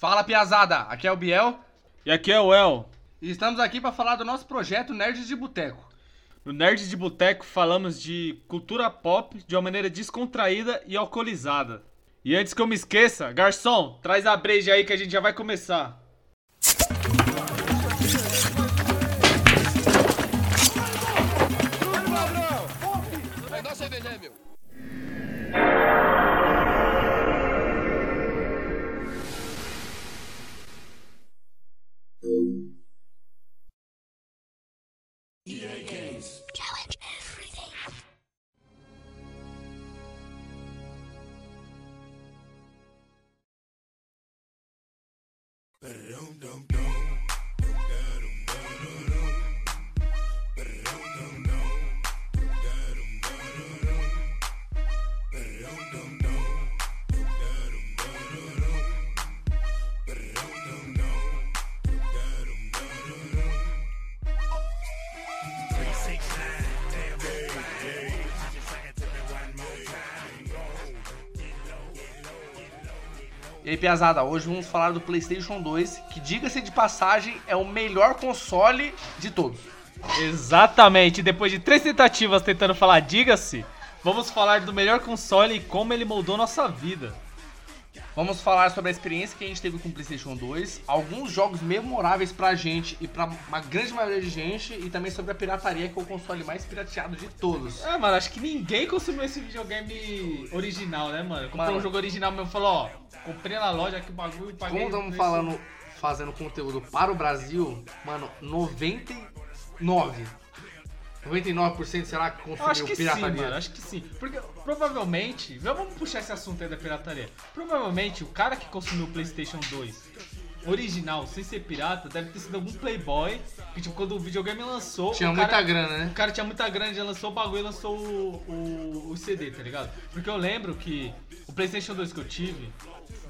Fala Piazada, aqui é o Biel E aqui é o El. e estamos aqui para falar do nosso projeto Nerds de Boteco. No Nerd de Boteco falamos de cultura pop de uma maneira descontraída e alcoolizada. E antes que eu me esqueça, garçom, traz a breja aí que a gente já vai começar. Piazada, hoje vamos falar do PlayStation 2, que diga-se de passagem é o melhor console de todos. Exatamente, depois de três tentativas tentando falar diga-se, vamos falar do melhor console e como ele moldou nossa vida. Vamos falar sobre a experiência que a gente teve com o PlayStation 2, alguns jogos memoráveis pra gente e pra uma grande maioria de gente, e também sobre a pirataria, que é o console mais pirateado de todos. É, mano, acho que ninguém consumiu esse videogame original, né, mano? Comprou Mano. um jogo original mesmo, falou, ó, comprei na loja que o bagulho, paguei... Como estamos falando, fazendo conteúdo para o Brasil, mano, 99. 99% será que Eu acho que pirataria? sim, mano, acho que sim. Porque provavelmente, vamos puxar esse assunto aí da pirataria. Provavelmente o cara que consumiu o PlayStation 2 original, sem ser pirata, deve ter sido algum playboy que, tipo, quando o videogame lançou. Tinha o muita cara, grana, né? O cara tinha muita grana, já lançou o bagulho e lançou o, o, o CD, tá ligado? Porque eu lembro que o PlayStation 2 que eu tive,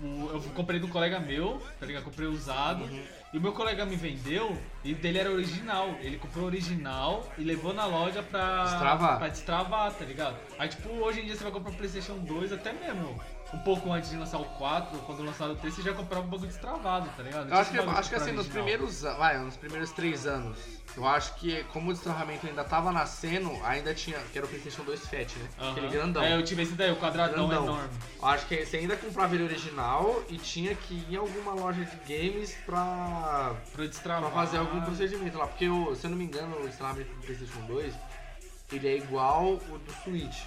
o- eu comprei de um colega meu, tá ligado? Comprei usado. E o meu colega me vendeu e dele era original. Ele comprou original e levou na loja pra Destravar. pra destravar, tá ligado? Aí, tipo, hoje em dia você vai comprar PlayStation 2, até mesmo um pouco antes de lançar o 4, quando lançaram o 3, você já comprava o bagulho destravado, tá ligado? Eu acho que, acho que assim, nos primeiros, vai, nos primeiros três anos, eu acho que como o destravamento ainda tava nascendo, ainda tinha, que era o PlayStation 2 Fat, né? Aham. Aquele grandão. É, eu tive esse daí, o quadradão grandão. enorme. Eu acho que você ainda comprava ele original e tinha que ir em alguma loja de games pra, Pra destravar. pra fazer algum procedimento lá. Porque, o- se eu não me engano, o destravamento do PlayStation 2, ele é igual o do Switch.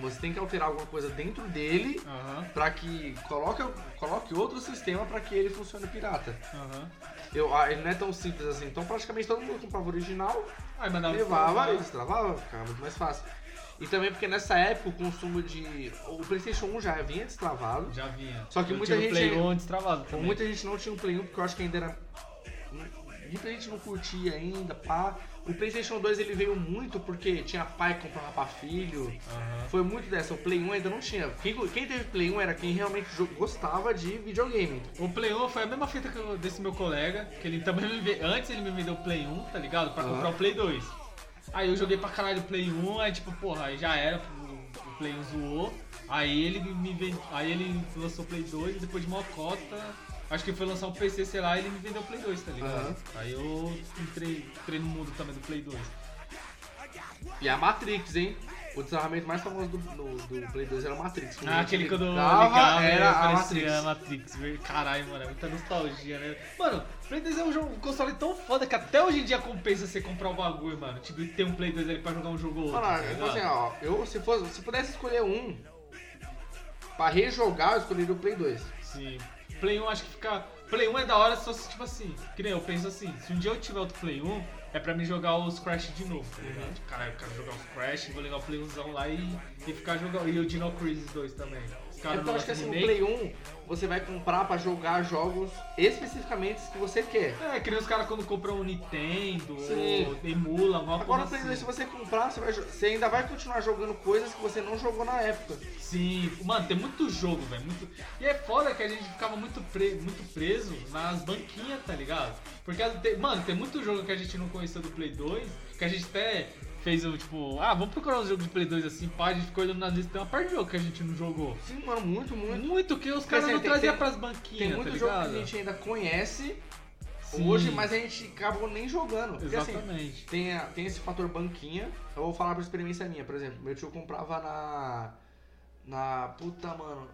Você tem que alterar alguma coisa dentro dele Aham, pra que coloque, coloque outro sistema pra que ele funcione pirata. aham. Eu, ah, ele não é tão simples assim. Então praticamente todo mundo comprava o original, Aí levava e destravava, ficava muito mais fácil. E também porque nessa época o consumo de. O Playstation 1 já vinha destravado. Já vinha. Só que eu muita o gente- Play 1 destravado também. muita gente não tinha um Play 1 porque eu acho que ainda era. Muita gente não curtia ainda, pá. O Playstation 2 ele veio muito porque tinha pai que comprava pra filho. Aham. Foi muito dessa. O Play 1 ainda não tinha. Quem, quem teve Play 1 era quem realmente gostava de videogame. O Play 1 foi a mesma fita eu- desse meu colega, que ele também me ve- Antes ele me vendeu o Play 1, tá ligado? Pra Aham. comprar o Play 2. Aí eu joguei pra caralho o Play 1, aí tipo, porra, aí já era, o, Play 1 zoou. Aí ele me vende, Aí ele lançou o Play 2 e depois de mocota. Acho que foi lançar um PC, sei lá, e ele me vendeu o Play 2, tá ligado? Aham. Aí eu entrei, entrei no mundo também do Play 2. E a Matrix, hein? O destravamento mais famoso do, do, do Play 2 era o Matrix. Ah, aquele quando ligava, ligava, era a Matrix. a Matrix. Caralho, mano, é muita nostalgia, né? Mano, Play 2 é um, jogo, um console tão foda que até hoje em dia compensa você comprar o bagulho, mano. Tipo, ter um Play 2 ali pra jogar um jogo ou outro. Mano, tá então assim, ó, eu se, fosse, se pudesse escolher um pra rejogar, eu escolheria o Play 2. Sim. Play 1 acho que fica. Play 1 é da hora só se, tipo assim, que nem eu penso assim, se um dia eu tiver outro Play 1, é pra mim jogar os Crash de novo, tá ligado? Caralho, eu quero jogar os Crash, vou ligar o Play 1zão lá e, e ficar jogando. E o Dino Crisis 2 também. Então não acho que assim, o. Play 1 você vai comprar pra jogar jogos especificamente que você quer. É, que nem os caras quando compram um Nintendo, Sim. emula, alguma Agora coisa o Play 2, assim. se você comprar, você, vai você ainda vai continuar jogando coisas que você não jogou na época. Sim, mano, tem muito jogo, velho. Muito... E é foda que a gente ficava muito, pre... muito preso nas banquinhas, tá ligado? Porque, mano, tem muito jogo que a gente não conheceu do Play 2, que a gente até fez o tipo, ah, vamos procurar uns jogos de Play 2 assim, pá, a gente ficou olhando na lista, tem uma parte de jogo que a gente não jogou. Sim, mano, muito, muito. Muito que os caras assim, não tem- traziam tem- pras banquinhas, Tem muito tá jogo que a gente ainda conhece Sim. hoje, mas a gente acabou nem jogando. Porque assim, Exatamente. tem, a- tem esse fator banquinha. Eu vou falar por experiência minha, por exemplo. Meu tio comprava na. Na. Puta, mano.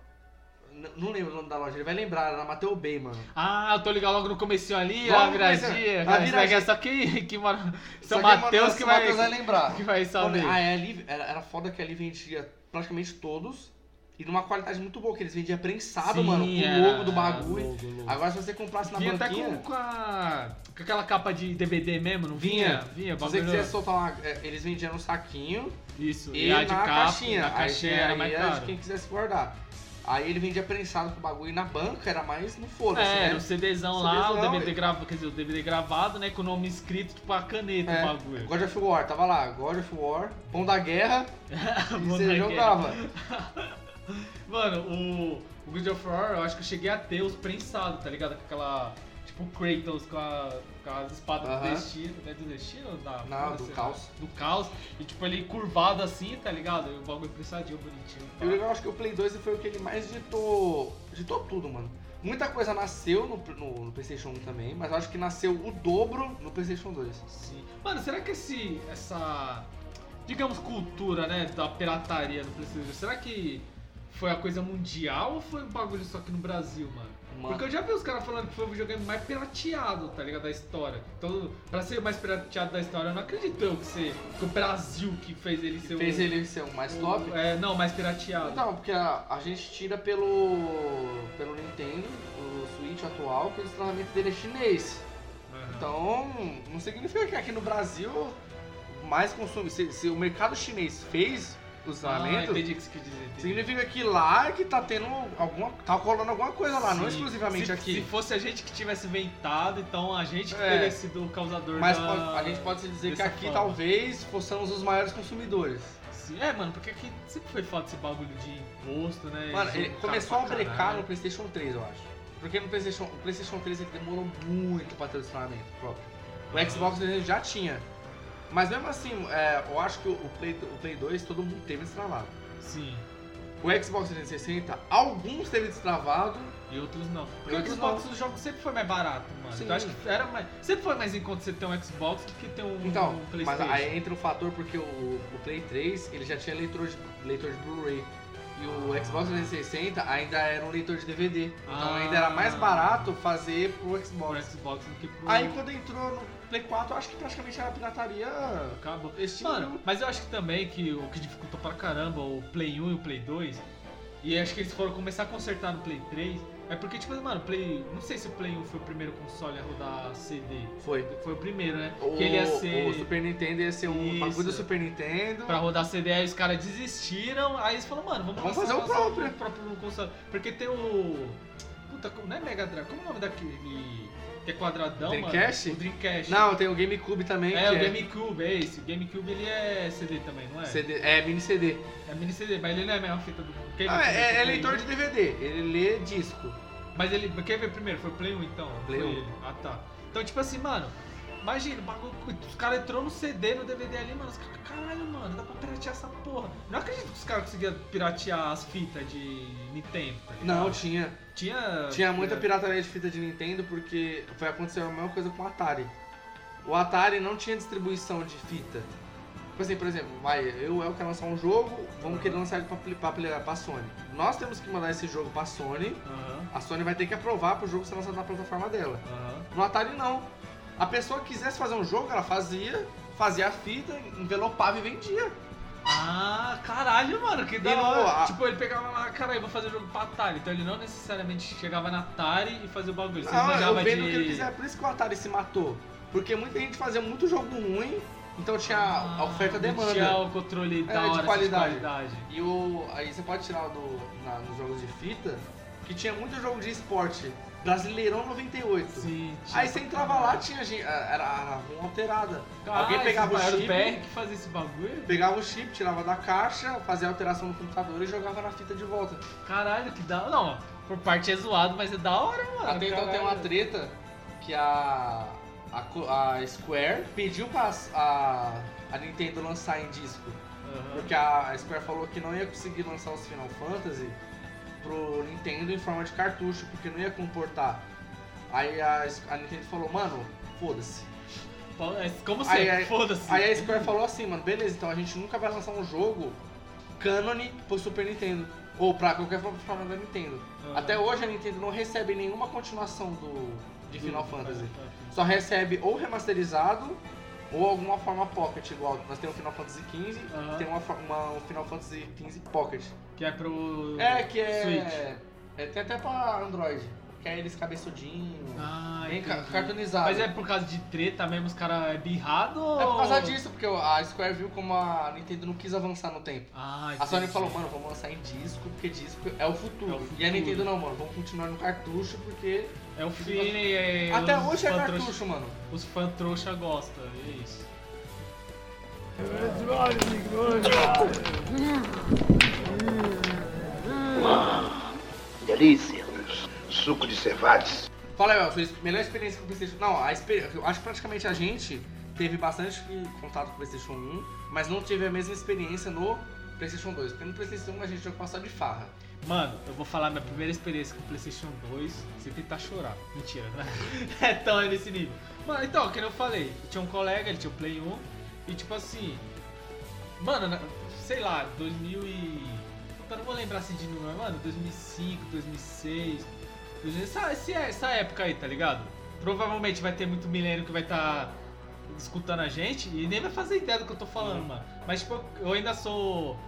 Não lembro o nome da loja, ele vai lembrar, era na Mateu Bay, mano. Ah, eu tô ligado logo no comecinho ali, Logo a viradinha. a viradinha. é só que, que mora. São que, Mateus que vai, Matheus vai lembrar. que vai saber. Ah, é ali, era, era foda que ali vendia praticamente todos. E numa qualidade muito boa, que eles vendiam prensado, Sim, mano, com o logo do bagulho. logo, logo. Agora se você comprasse na Vinha até banquinha, com, com, a, com aquela capa de DVD mesmo, não vinha? Vinha, se você quisesse soltar uma. é, Eles vendiam no saquinho Isso, e, a na de capa, caixinha. A caixinha aí, era aí mais era de caro. quem quisesse guardar. Aí ele vendia prensado com o bagulho na banca era mais no foda-se, É, né? o CDzão lá, o CDzão, DVD gravado, quer dizer, o DVD gravado, né, com o nome escrito, tipo a caneta, É, o bagulho. God of War, tava lá, God of War, Pão da Guerra, e você é jogava. Mano, o, o God of War, eu acho que eu cheguei a ter os prensados, tá ligado? Com aquela, tipo, Kratos com, a, com as espadas do destino, né? Do destino? Da, Não, do caos. Do caos. E tipo, ele curvado assim, tá ligado? E o bagulho prensadinho, bonitinho. E o legal, acho que o Play 2 foi o que ele mais ditou. ditou tudo, mano. Muita coisa nasceu no, no, no PlayStation 1 também, mas eu acho que nasceu o dobro no PlayStation 2. Sim. Mano, será que esse, essa, digamos, cultura, né, da pirataria no PlayStation, será que foi a coisa mundial ou foi um bagulho só aqui no Brasil, mano? Mano. Porque eu já vi os caras falando que foi o videogame mais pirateado, tá ligado, da história. Então, pra ser o mais pirateado da história, eu não acredito eu que, ser, que o Brasil que fez ele ser Fez o... ele ser o mais o- top. É, não, mais pirateado. Não, porque a, a gente tira pelo. pelo Nintendo, o Switch atual, que o destratamento dele é chinês. Aham. Então, não significa que aqui no Brasil mais consumo. Se, se o mercado chinês fez o ah, destratamento, entendi o que você dizer. entendi. significa que lá é que tá tendo alguma. tá rolando alguma coisa lá, não Sim. exclusivamente se, aqui. Se fosse a gente que tivesse inventado, então a gente que É. teria sido o causador Mas da... a gente pode se dizer que aqui fama. talvez possamos os maiores consumidores. Sim, É, mano, porque aqui sempre foi foda esse bagulho de imposto, né? Mano, ele caro começou a brecar no PlayStation 3, eu acho. Porque no PlayStation, o PlayStation 3 ele demorou muito pra ter o próprio. O Aham. Xbox já tinha. Mas mesmo assim, é, eu acho que o o Play, o Play 2 todo mundo teve destravado. Sim. O Xbox 360, alguns teve destravado. E outros não. Porque o outros Xbox, os jogos sempre foi mais barato, mano. Sim. Então acho que era mais. Sempre foi mais em conta você ter um Xbox do que ter um, Então, um mas PlayStation. aí entra o fator porque o, o Play 3 ele já tinha leitor de, leitor de Blu-ray. E o Ah. Xbox 360 ainda era um leitor de DVD. Então Ah. ainda era mais barato fazer pro Pro Xbox. Xbox do que pro. Aí quando entrou no Play 4, eu acho que praticamente era pirataria. Acabou. Esse Mano, mas eu acho que também que o que dificultou pra caramba o Play 1 e o Play 2, e acho que eles foram começar a consertar no Play 3, é porque, tipo, mano, o Play. Não sei se o Play 1 foi o primeiro console a rodar CD. Foi. Foi o primeiro, né? O, que ele ia ser. o Super Nintendo ia ser um bagulho do Super Nintendo. Pra rodar CD, aí os caras desistiram, aí eles falaram, mano, vamos, Vamos fazer o próprio. próprio console. Porque tem o. Puta, como- não é Mega Drive, como é o nome daquele. Que é quadradão, Dreamcast? mano? O Dreamcast. Não, tem o GameCube também. É, o GameCube, é esse. O GameCube ele é CD também, não é? CD, é mini CD. É mini CD, mas ele não é a mesma fita do. Quem Ah, primeiro? é, é o leitor de DVD, ele lê disco. 1? Mas ele. Quem veio primeiro? Foi o Play 1 então? Play Foi 1. ele. Ah tá. Então, tipo assim, mano. Imagina, o bagulho, os caras entrou no CD, no DVD ali, mano. Os caras, caralho, mano, dá pra piratear essa porra. Não acredito que os caras conseguiam piratear as fitas de Nintendo, tá? Não, tinha. Tinha. Tinha muita pirataria de fita de Nintendo porque foi acontecer a mesma coisa com o Atari. O Atari não tinha distribuição de fita. Tipo assim, por exemplo, vai, eu o El quer lançar um jogo, vamos querer lançar ele pra, pra, pra Sony. Nós temos que mandar esse jogo pra Sony, Aham, a Sony vai ter que aprovar pro jogo ser lançado na plataforma dela. aham. No Atari não. A pessoa quisesse fazer um jogo, ela fazia, fazia a fita, envelopava e vendia. Ah, caralho, mano, que da hora. a- Tipo, ele pegava lá, caralho, vou fazer jogo pra Atari. Então ele não necessariamente chegava na Atari e fazia o bagulho. Você Não, eu manjava vendo de... o que ele quiser, por isso que o Atari se matou. Porque muita gente fazia muito jogo ruim, então tinha a oferta Ah, demanda. Tinha o controle É, da de hora, assim, qualidade. de qualidade. E o, aí você pode tirar do, na- nos jogos de fita, que tinha muito jogo de esporte. Brasileirão 98. Sim, tinha Aí você entrava lá, tinha gente, era a ROM alterada. Caralho, Alguém pegava o era chip, BR que fazia esse bagulho? pegava o chip, tirava da caixa, fazia a alteração no computador e jogava na fita de volta. Caralho, que da hora. Não, por parte é zoado, mas é da hora, mano. Até então tem uma treta que a a, a Square pediu pra a, a Nintendo lançar em disco. Aham. Porque a Square falou que não ia conseguir lançar os Final Fantasy pro Nintendo em forma de cartucho, porque não ia comportar. Aí a, a Nintendo falou, mano, foda-se. É Como sempre, aí- foda-se. Aí a Square falou assim, mano, beleza, então a gente nunca vai lançar um jogo cânone pro Super Nintendo. Ou pra qualquer plataforma da Nintendo. Aham. Até hoje a Nintendo não recebe nenhuma continuação do, de Final Do- Fantasy. Fantasy. Só recebe ou remasterizado ou alguma forma Pocket, igual nós temos o Final Fantasy XV, Aham. tem uma, uma, um Final Fantasy XV Pocket. Que é pro. É, que é. Switch. é tem até pra Android. Que é eles cabeçudinho, Ah, bem ca- entendi. cartoonizado. Mas é por causa de treta mesmo, os caras é birrado ou... É por causa disso, porque a Square viu como a Nintendo não quis avançar no tempo. Ah, A Sony falou, mano, vamos lançar em disco, porque disco é o futuro. É o E a futuro. Nintendo não, mano, vamos continuar no cartucho, porque. É o feeling, é... Até hoje é cartucho, trouxa- mano. Os fãs trouxa gostam, é isso. Delícia. Suco de cevades. Fala aí, sua melhor experiência com o PlayStation. Não, a experiência. Eu acho que praticamente a gente teve bastante contato com o PlayStation 1, mas não teve a mesma experiência no PlayStation 2. Porque no PlayStation 1 a gente tinha passado de farra. Mano, eu vou falar minha primeira experiência com o PlayStation 2 sem tentar chorar. Mentira, né? É tão nesse nível. Mano, então, como eu falei, eu tinha um colega, ele tinha o Play 1, e tipo assim. Mano, sei lá, 2000 e. Eu não vou lembrar assim de número, mano, 2005, 2006. 2000, essa, essa época aí, tá ligado? Provavelmente vai ter muito milênio que vai estar escutando a gente e nem vai fazer ideia do que eu tô falando, mano. Mas, tipo, eu ainda sou.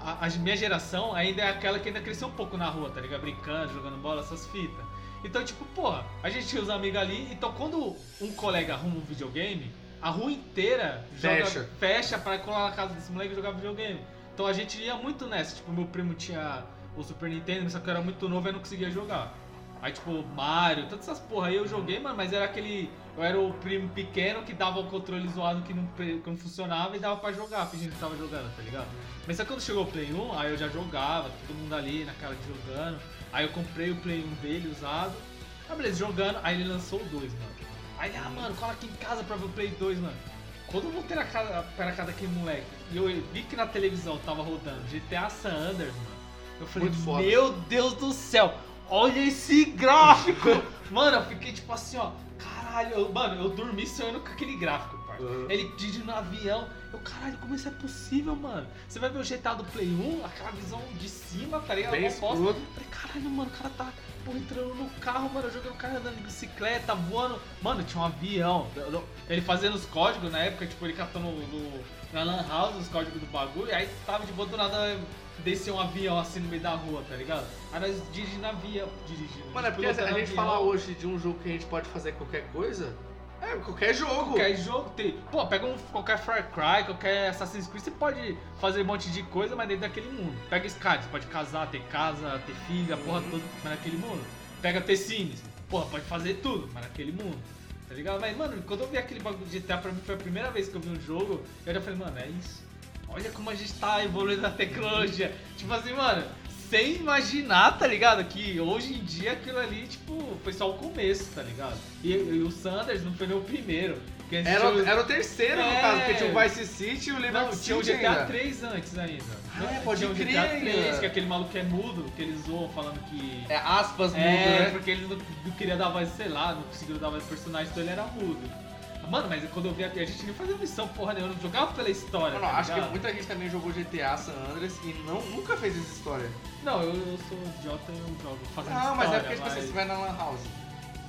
A, a minha geração ainda é aquela que ainda cresceu um pouco na rua, tá ligado? Brincando, jogando bola, essas fitas. Então, tipo, porra, a gente tinha os amigos ali. Então, quando um colega arruma um videogame, a rua inteira joga- Fecha. fecha pra colar na casa desse moleque e jogar videogame. Então, a gente ia muito nessa. Tipo, meu primo tinha o Super Nintendo, só que eu era muito novo e não conseguia jogar. Aí, tipo, Mario, todas essas porra aí eu joguei, mano, mas era aquele. Eu era o primo pequeno que dava o controle zoado que não, que não funcionava e dava pra jogar, fingindo que tava jogando, tá ligado? Mas só quando chegou o Play 1, aí eu já jogava, todo mundo ali na cara de jogando. Aí eu comprei o Play 1 dele usado. Ah, beleza, jogando. Aí ele lançou o 2, mano. Aí ah, mano, cola aqui em casa pra ver o Play 2, mano. Quando eu voltei na casa, pra casa daquele moleque e eu vi que na televisão tava rodando GTA San Andreas, mano, eu falei, meu Deus do céu, olha esse gráfico! mano, eu fiquei tipo assim, ó, caralho, eu- mano, eu dormi sonhando com aquele gráfico, Uhum. Ele dirigindo no avião, eu, caralho, como isso é possível, mano? Você vai ver o GTA do Play 1, aquela visão de cima, tá ligado? Bem escuro. Falei, caralho, mano, o cara tá porra, entrando no carro, mano, jogando o cara andando de bicicleta, voando. Mano, tinha um avião. Ele fazendo os códigos na época, tipo, ele catando no, na Lan House os códigos do bagulho, aí tava de boa do nada descer um avião assim no meio da rua, tá ligado? Aí nós dirigindo avião, dirigindo. Mano, é porque a gente avião. fala hoje de um jogo que a gente pode fazer qualquer coisa. É, qualquer jogo. Qualquer jogo tem. Pô, pega um, qualquer Far Cry, qualquer Assassin's Creed, você pode fazer um monte de coisa, mas dentro daquele mundo. Pega Skyrim, você pode casar, ter casa, ter filha, a porra Uhum. toda, mas naquele mundo. Pega The Sims, porra, pode fazer tudo, mas naquele mundo. Tá ligado? Mas, mano, quando eu vi aquele bagulho de GTA, pra mim foi a primeira vez que eu vi um jogo, eu já falei, mano, é isso. Olha como a gente tá evoluindo na tecnologia. tipo assim, mano, sem imaginar, tá ligado? Que hoje em dia aquilo ali, tipo, foi só o começo, tá ligado? E, e o Sanders não foi nem o primeiro. Era, tinha o- era o terceiro, no É. caso, porque tinha o Vice City e o Não, Liberty tinha o City GTA ainda. 3 antes ainda. Ah, é, pode tinha o crer GTA 3, ainda. que é aquele maluco que é mudo, que eles zoam falando que. É aspas mudo, É, né? porque ele não, não queria dar voz, sei lá, não conseguiu dar voz pro personagem, então ele era mudo. Mano, mas quando eu vi aqui, a gente nem fazia missão porra nenhuma, não jogava pela história. Mano, tá acho que ligado? muita gente também jogou GTA San Andreas e não, nunca fez essa história. Não, eu, eu sou idiota e eu jogo fazendo Não, mas é história, porque, tipo assim, mas- você vai na Lan House.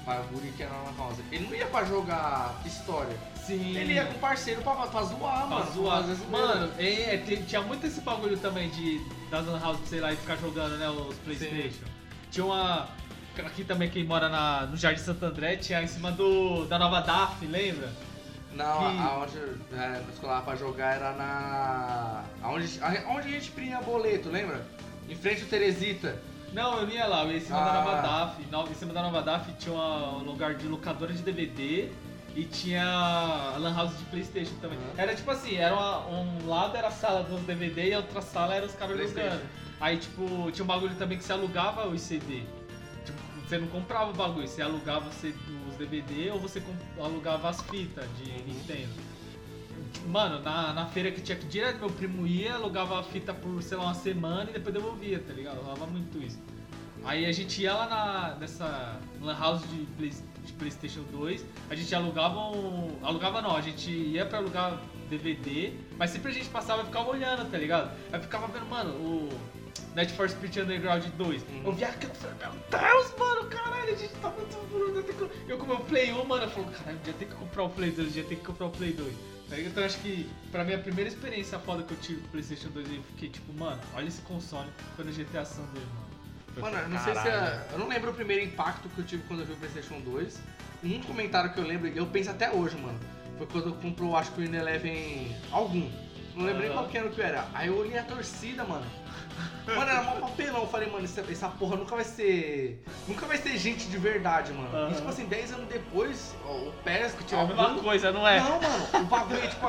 Vai, o Guri que é na Lan House. Ele não ia pra jogar história. Sim. Ele ia com parceiro pra, pra zoar, Pra mano. zoar. Mano, é, tem- tinha muito esse bagulho também de das Lan House, sei lá, e ficar jogando, né, os Playstation. Tinha uma. Aqui também, quem mora na, no Jardim Santo André, tinha em cima do, da nova DAF, lembra? Não, que- aonde é, lá pra jogar era na. Aonde, aonde a gente imprimia boleto, lembra? Em frente ao Teresita. Não, eu ia lá, eu ia em cima da Ah. nova DAF. Na- Em cima da nova DAF tinha uma- um lugar de locadora de DVD e tinha a Lan House de Playstation também. Uhum. Era tipo assim, era uma- um lado era a sala dos DVD e a outra sala era os caras jogando. Aí tipo, tinha um bagulho também que se alugava os CD. Você não comprava o bagulho, você alugava os DVD ou você alugava as fitas de Nintendo. Mano, na, na feira que tinha que direto, meu primo ia, alugava a fita por, sei lá, uma semana e depois devolvia, tá ligado? Rolava muito isso. Aí a gente ia lá na, nessa Lan House de, Play- de Playstation 2, a gente alugava um. Alugava não, a gente ia pra alugar DVD, mas sempre a gente passava e ficava olhando, tá ligado? Aí ficava vendo, mano, o Net for Speed Underground 2. Uhum. Eu via aquilo e falei, meu Deus, mano, caralho, a gente tá muito bruto. eu tenho que- Eu com o meu Play 1, mano, eu falo, caralho, já tem que comprar o Play 2, já tem que comprar o Play 2. Tá? Então acho que pra mim a primeira experiência foda que eu tive com o Playstation 2 eu fiquei tipo, mano, olha esse console, foi no GTA San Andreas, mano. Eu Mano, eu falei, não sei se é, Eu não lembro o primeiro impacto que eu tive quando eu vi o PlayStation 2. Um comentário que eu lembro, eu penso até hoje, mano, foi quando eu comprou, acho que o Eleven algum. Não lembro nem qual que ano que era. Aí eu olhei a torcida, mano. Mano, era mó papelão. Eu falei, mano, essa, essa porra nunca vai ser. Nunca vai ser gente de verdade, mano. Aham. E tipo assim, 10 anos depois, ó, o Pérez que É tinha a mesma coisa, não é? Não, mano, o bagulho é tipo,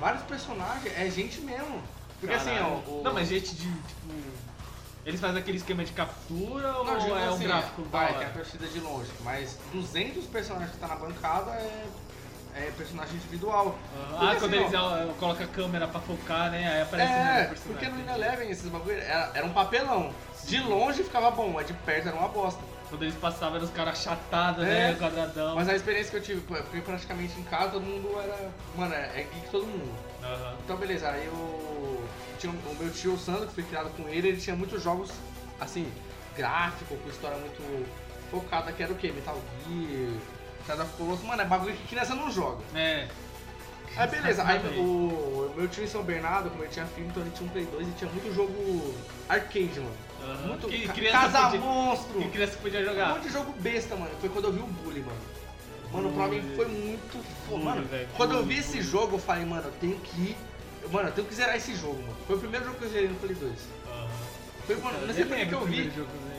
vários personagens, é gente mesmo. Porque assim, ó. Caralho. O... Não, mas gente de, tipo... Eles fazem aquele esquema de captura ou Não, digo é um assim, gráfico da vai, tem a torcida de longe, mas 200 personagens que tá na bancada é, é personagem individual. Ah, Porque, quando assim, eles ó, ah, colocam a câmera pra focar, né? Aí aparece o É, personagem. porque no Ineleven esses bagulho era, era um papelão. De longe ficava bom, mas de perto era uma bosta. Quando eles passavam, eram os caras achatados, É. né? Quadradão. Mas a experiência que eu tive, porque praticamente em casa todo mundo era. Mano, é é geek todo mundo. Aham. Então beleza, aí eu. Tinha o meu tio o Sandro, que foi criado com ele, ele tinha muitos jogos assim, gráfico, com história muito focada, que era o quê? Metal Gear, Shadow of Colossus, mano, é bagulho que criança não joga. É. Aí beleza, aí o meu tio em São Bernardo, como ele tinha filho, então ele tinha um Play 2 e tinha muito jogo arcade, mano. Aham. Muito que criança Casa podia, Monstro. que criança podia Um jogar. monte de jogo besta, mano. Foi quando eu vi o Bully, mano. Mano, pra mim foi muito foda. Mano, velho. quando eu vi esse jogo, eu falei, mano, eu tenho que ir. Mano, eu tenho que zerar esse jogo, mano. Foi o primeiro jogo que eu zerei no Play 2. Aham. Foi, mano, eu não sei Eu por que eu vi. jogo que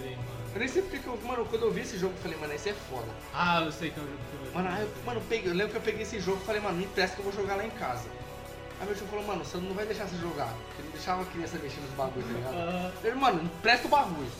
eu nem sei porque que eu. Mano, quando eu vi esse jogo, eu falei, mano, esse é foda. Ah, eu sei que é o jogo que eu Mano, aí eu, mano, eu, peguei, eu lembro que eu peguei esse jogo e falei, mano, me empresta que eu vou jogar lá em casa. Aí meu tio falou, mano, você não vai deixar você jogar. Porque ele não deixava a criança mexer nos bagulhos, tá ligado? Ah. Falei, mano, empresta o bagulho.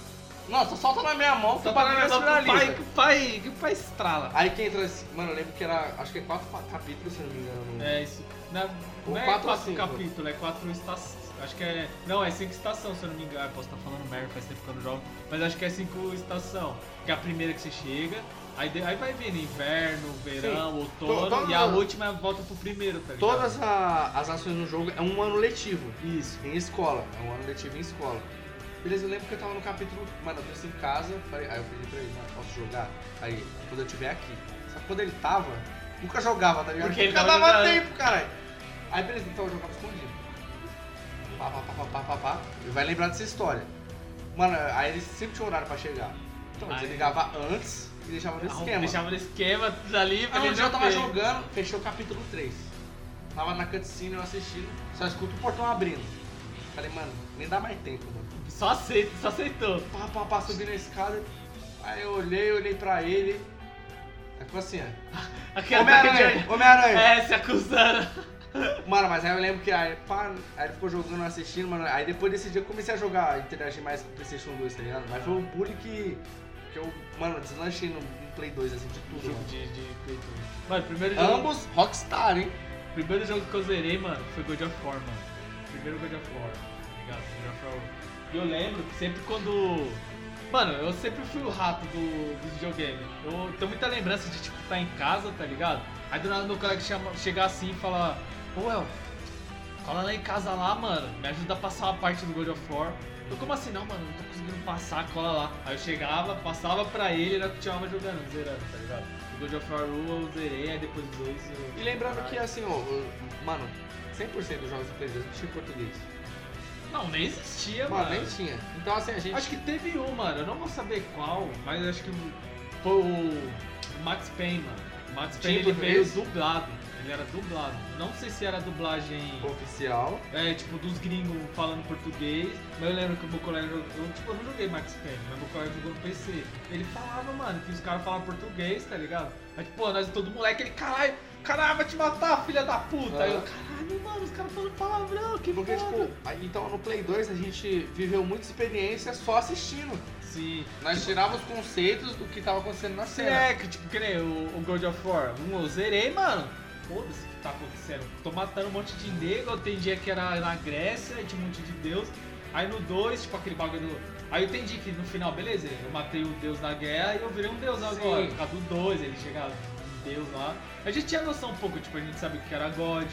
Nossa, solta na minha mão que Só o pra bagulho lembrar vai que o pai, que o pai, que o pai estrala. Aí que entra esse. Mano, eu lembro que era. Acho que é quatro pa- capítulos, se eu não me engano. no- É isso. Na, Ou não é quatro ou quatro cinco? capítulos, é quatro estações. Acho que é. Não, é cinco estações, se eu não me engano. Posso estar falando merda, faz tempo que eu não jogo. Mas acho que é cinco estações. Que é a primeira que você chega. Aí, de- aí vai vindo inverno, verão, outono. To- e a última volta pro primeiro, tá ligado? Todas a- as ações no jogo é um ano letivo. Isso. Em escola. É um ano letivo em escola. Beleza, eu lembro que eu tava no capítulo. Mano, eu em casa. Falei, aí eu pedi pra ele, mano, posso jogar? Aí, quando eu estiver aqui. Só que quando ele tava, nunca jogava, tá ligado? Porque ele nunca dava jogando. tempo, caralho. Aí beleza, então eu jogava escondido. Pá, pá, pá, pá, pá, pá. Ele vai lembrar dessa história. Mano, aí ele sempre tinha horário pra chegar. Então ele Aí- desligava antes e deixava no esquema. Deixava no esquema ali pra Aí um dia eu tava jogando, fechou o capítulo 3. Tava na cutscene eu assistindo, só escuto o portão abrindo. Falei, mano, nem dá mais tempo, mano. Só aceita, só aceitou. Pá, pá, pá, subindo a escada. Aí eu olhei, olhei pra ele. Aí ficou assim, ó. Homem-Aranha, Homem-Aranha. É, se acusando. Mano, mas aí eu lembro que aí, pá, aí ele ficou jogando, assistindo, mano. Aí depois desse dia eu comecei a jogar, interagir mais com o Playstation 2, tá ligado? Mas foi um bullying que, que eu, mano, deslanchei no, no Play 2, assim, de tudo, Jogo mano. de, de Play 2. Mano, primeiro jogo. Ambos Rockstar, hein? Primeiro jogo que eu zerei, mano, foi God of War, mano. Primeiro God of War, tá ligado? God of War. E eu lembro que sempre quando. Mano, eu sempre fui o rato do, do videogame. Eu tenho muita lembrança de, tipo, estar em casa, tá ligado? Aí do nada meu colega chama, chegar assim e falar: Ô, El, cola lá em casa lá, mano, me ajuda a passar uma parte do God of War. Eu, como assim? Não, mano, não tô conseguindo passar, cola lá. Aí eu chegava, passava pra ele, era que continuava jogando, zerando, tá ligado? O God of War 1 eu zerei, aí depois o 2 eu... E lembrando que, assim, ó, mano, 100% dos jogos do Play 2 não tinha português. Não, nem existia, Mano, mano. nem tinha. Então, assim, a gente... Acho que teve um, mano. Eu não vou saber qual, mas acho que foi o, o Max Payne, mano. O Max Tinha Payne ele veio dublado. Ele era dublado. Não sei se era dublagem. Oficial. É, tipo, dos gringos falando português. Mas eu lembro que o colega jogou. Eu, tipo, eu não joguei Max Payne, mas meu colega jogou no PC. Ele falava, mano, que os caras falavam português, tá ligado? Aí, tipo, nós todo moleque, ele, caralho, caralho, vai te matar, filha da puta. Aí eu, caralho, mano, os caras falando palavrão, que Porque, foda. tipo, então no Play 2 a gente viveu muita experiência só assistindo. Sim. Nós tirávamos os conceitos do que tava acontecendo na cena. É, que tipo, que nem o, o God of War. Um eu zerei, mano. Foda-se o que tá acontecendo. Tô matando um monte de nego. Tem dia que era na Grécia, tinha um monte de deus. Aí no 2, tipo aquele bagulho do. Aí eu entendi que no final, beleza, eu matei o deus da guerra e eu virei um deus agora. Sim. Por causa do 2, ele chega um deus lá. A gente tinha noção um pouco, tipo, a gente sabia o que era God.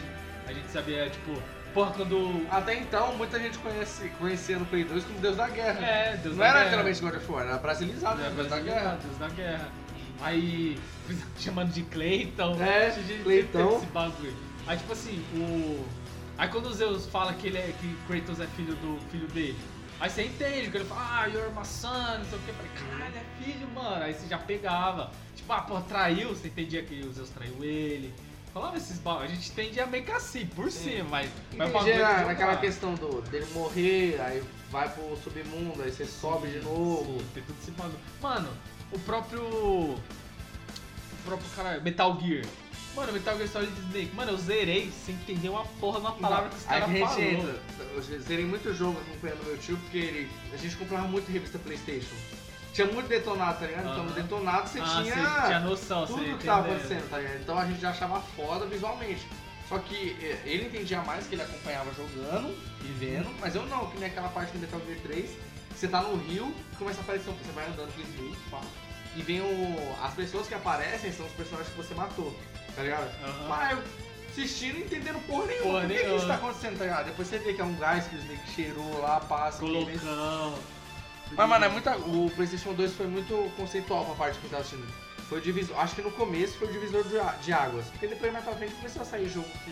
A gente sabia, tipo, porra, quando. Até então, muita gente conhece, conhecia no Play 2 como Deus da Guerra. É, Deus Não da era guerra. literalmente God of War, era brasilizado, É, Deus da Guerra. Deus da guerra. Aí, chamando de Clayton. É, Clayton. tem Esse bagulho. Aí, tipo assim, o. Aí quando o Zeus fala que, ele é, que Kratos é filho do filho dele, aí você entende, que ele fala, ah, you're my son, não sei o que. Eu falei, caralho, é filho, mano. Aí você já pegava. Tipo, ah, pô, traiu, você entendia que o Zeus traiu ele. Falava esses bagulhos. A gente entendia meio que assim, por cima, mas. mas o bagulho Entendi na- de naquela questão do, dele morrer, aí vai pro submundo, aí você sobe de novo. Sim, tem tudo esse bagulho. Mano, o próprio. O próprio cara. Metal Gear. Mano, Metal Gear Solid Snake. Mano, eu zerei sem entender uma porra de uma palavra que os Aí caras falaram. entra. Eu zerei muito jogo acompanhando meu tio, porque ele, a gente comprava muito revista Playstation. Tinha muito detonado, tá ligado? Então Aham. no detonado você ah, tinha, você tinha noção, tudo o que tava acontecendo, tá ligado? Então a gente já achava foda visualmente. Só que eh, ele entendia mais que ele acompanhava jogando e vendo, mas eu não, que nem aquela parte do Metal Gear 3, você tá no rio, começa a aparecer, um- você vai andando pelo rio, pá, e vem o. As pessoas que aparecem são os personagens que você matou, tá ligado? Aham. Mas eu assistindo e entendendo porra nenhuma. Porra Por que, que isso tá acontecendo, tá ligado? Depois você vê que é um gás que o cheirou lá, passa. Colocão. Mas, mano, é muita, o PlayStation 2 foi muito conceitual pra parte que eu tava assistindo. Foi o divisor, acho que no começo foi o divisor de águas. Porque depois mais pra frente começou a sair jogo com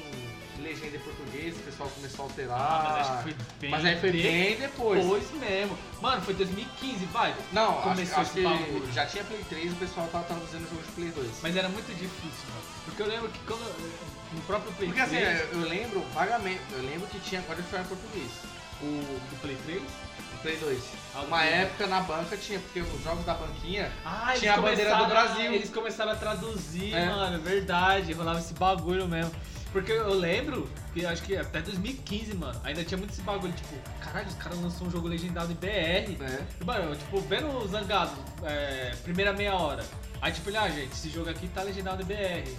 legenda em português, o pessoal começou a alterar. Ah, mas acho que foi bem. Mas aí foi bem depois. depois mesmo. Mano, foi 2015, vai. Não, Começou acho, acho que já tinha Play 3 o pessoal tava traduzindo o jogo de Play 2. Mas era muito difícil, mano. Porque eu lembro que quando. No próprio Play Porque assim, 3. eu lembro vagamente, eu lembro que tinha God of War em português. O do Play 3? No Play 2. Ah, Uma do- época na banca tinha, porque os jogos da banquinha Ah, Tinha a bandeira do Brasil. Eles começaram a traduzir, É. mano, verdade, rolava esse bagulho mesmo. Porque eu lembro que acho que até 2015, mano, ainda tinha muito esse bagulho, tipo, caralho, os caras lançou um jogo legendado em BR. né? E, Mano, eu, tipo, vendo o Zangado, é, primeira meia hora. Aí tipo, ah, gente, esse jogo aqui tá legendado em BR.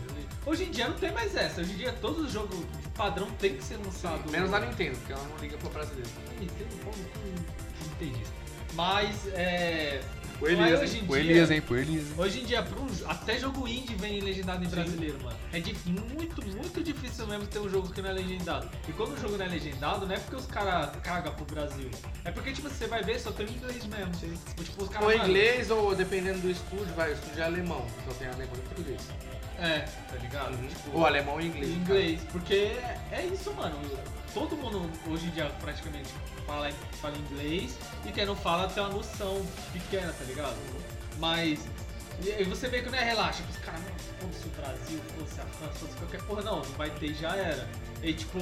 Hoje em dia não tem mais essa. Hoje em dia todos os jogos de padrão tem que ser lançado. Menos na Nintendo, porque ela não liga pro brasileiro. Pouco Não entendi isso. Mas, é. O mas Elias, hoje hein? em dia- Elias, hein? Pro Elias, hein? Hoje em dia, jo- até jogo indie vem legendado em brasileiro, mano. É di- muito, muito difícil mesmo ter um jogo que não é legendado. E quando o jogo não é legendado, não é porque os caras cagam pro Brasil. É porque, tipo, você vai ver, só tem em inglês mesmo. Tipo, os caras. Ou mano, inglês, ou dependendo do estúdio, vai, o estúdio é alemão, então tem alemão e português. É, tá ligado? Tipo, Ou alemão e inglês. inglês. Porque é é isso, mano. Todo mundo hoje em dia praticamente fala, fala inglês e quem não fala tem uma noção pequena, tá ligado? Mas. E você vê que não é relaxa, que os caras, foda-se o Brasil, foda-se a França, foda-se qualquer porra, não, não vai ter e já era. E tipo,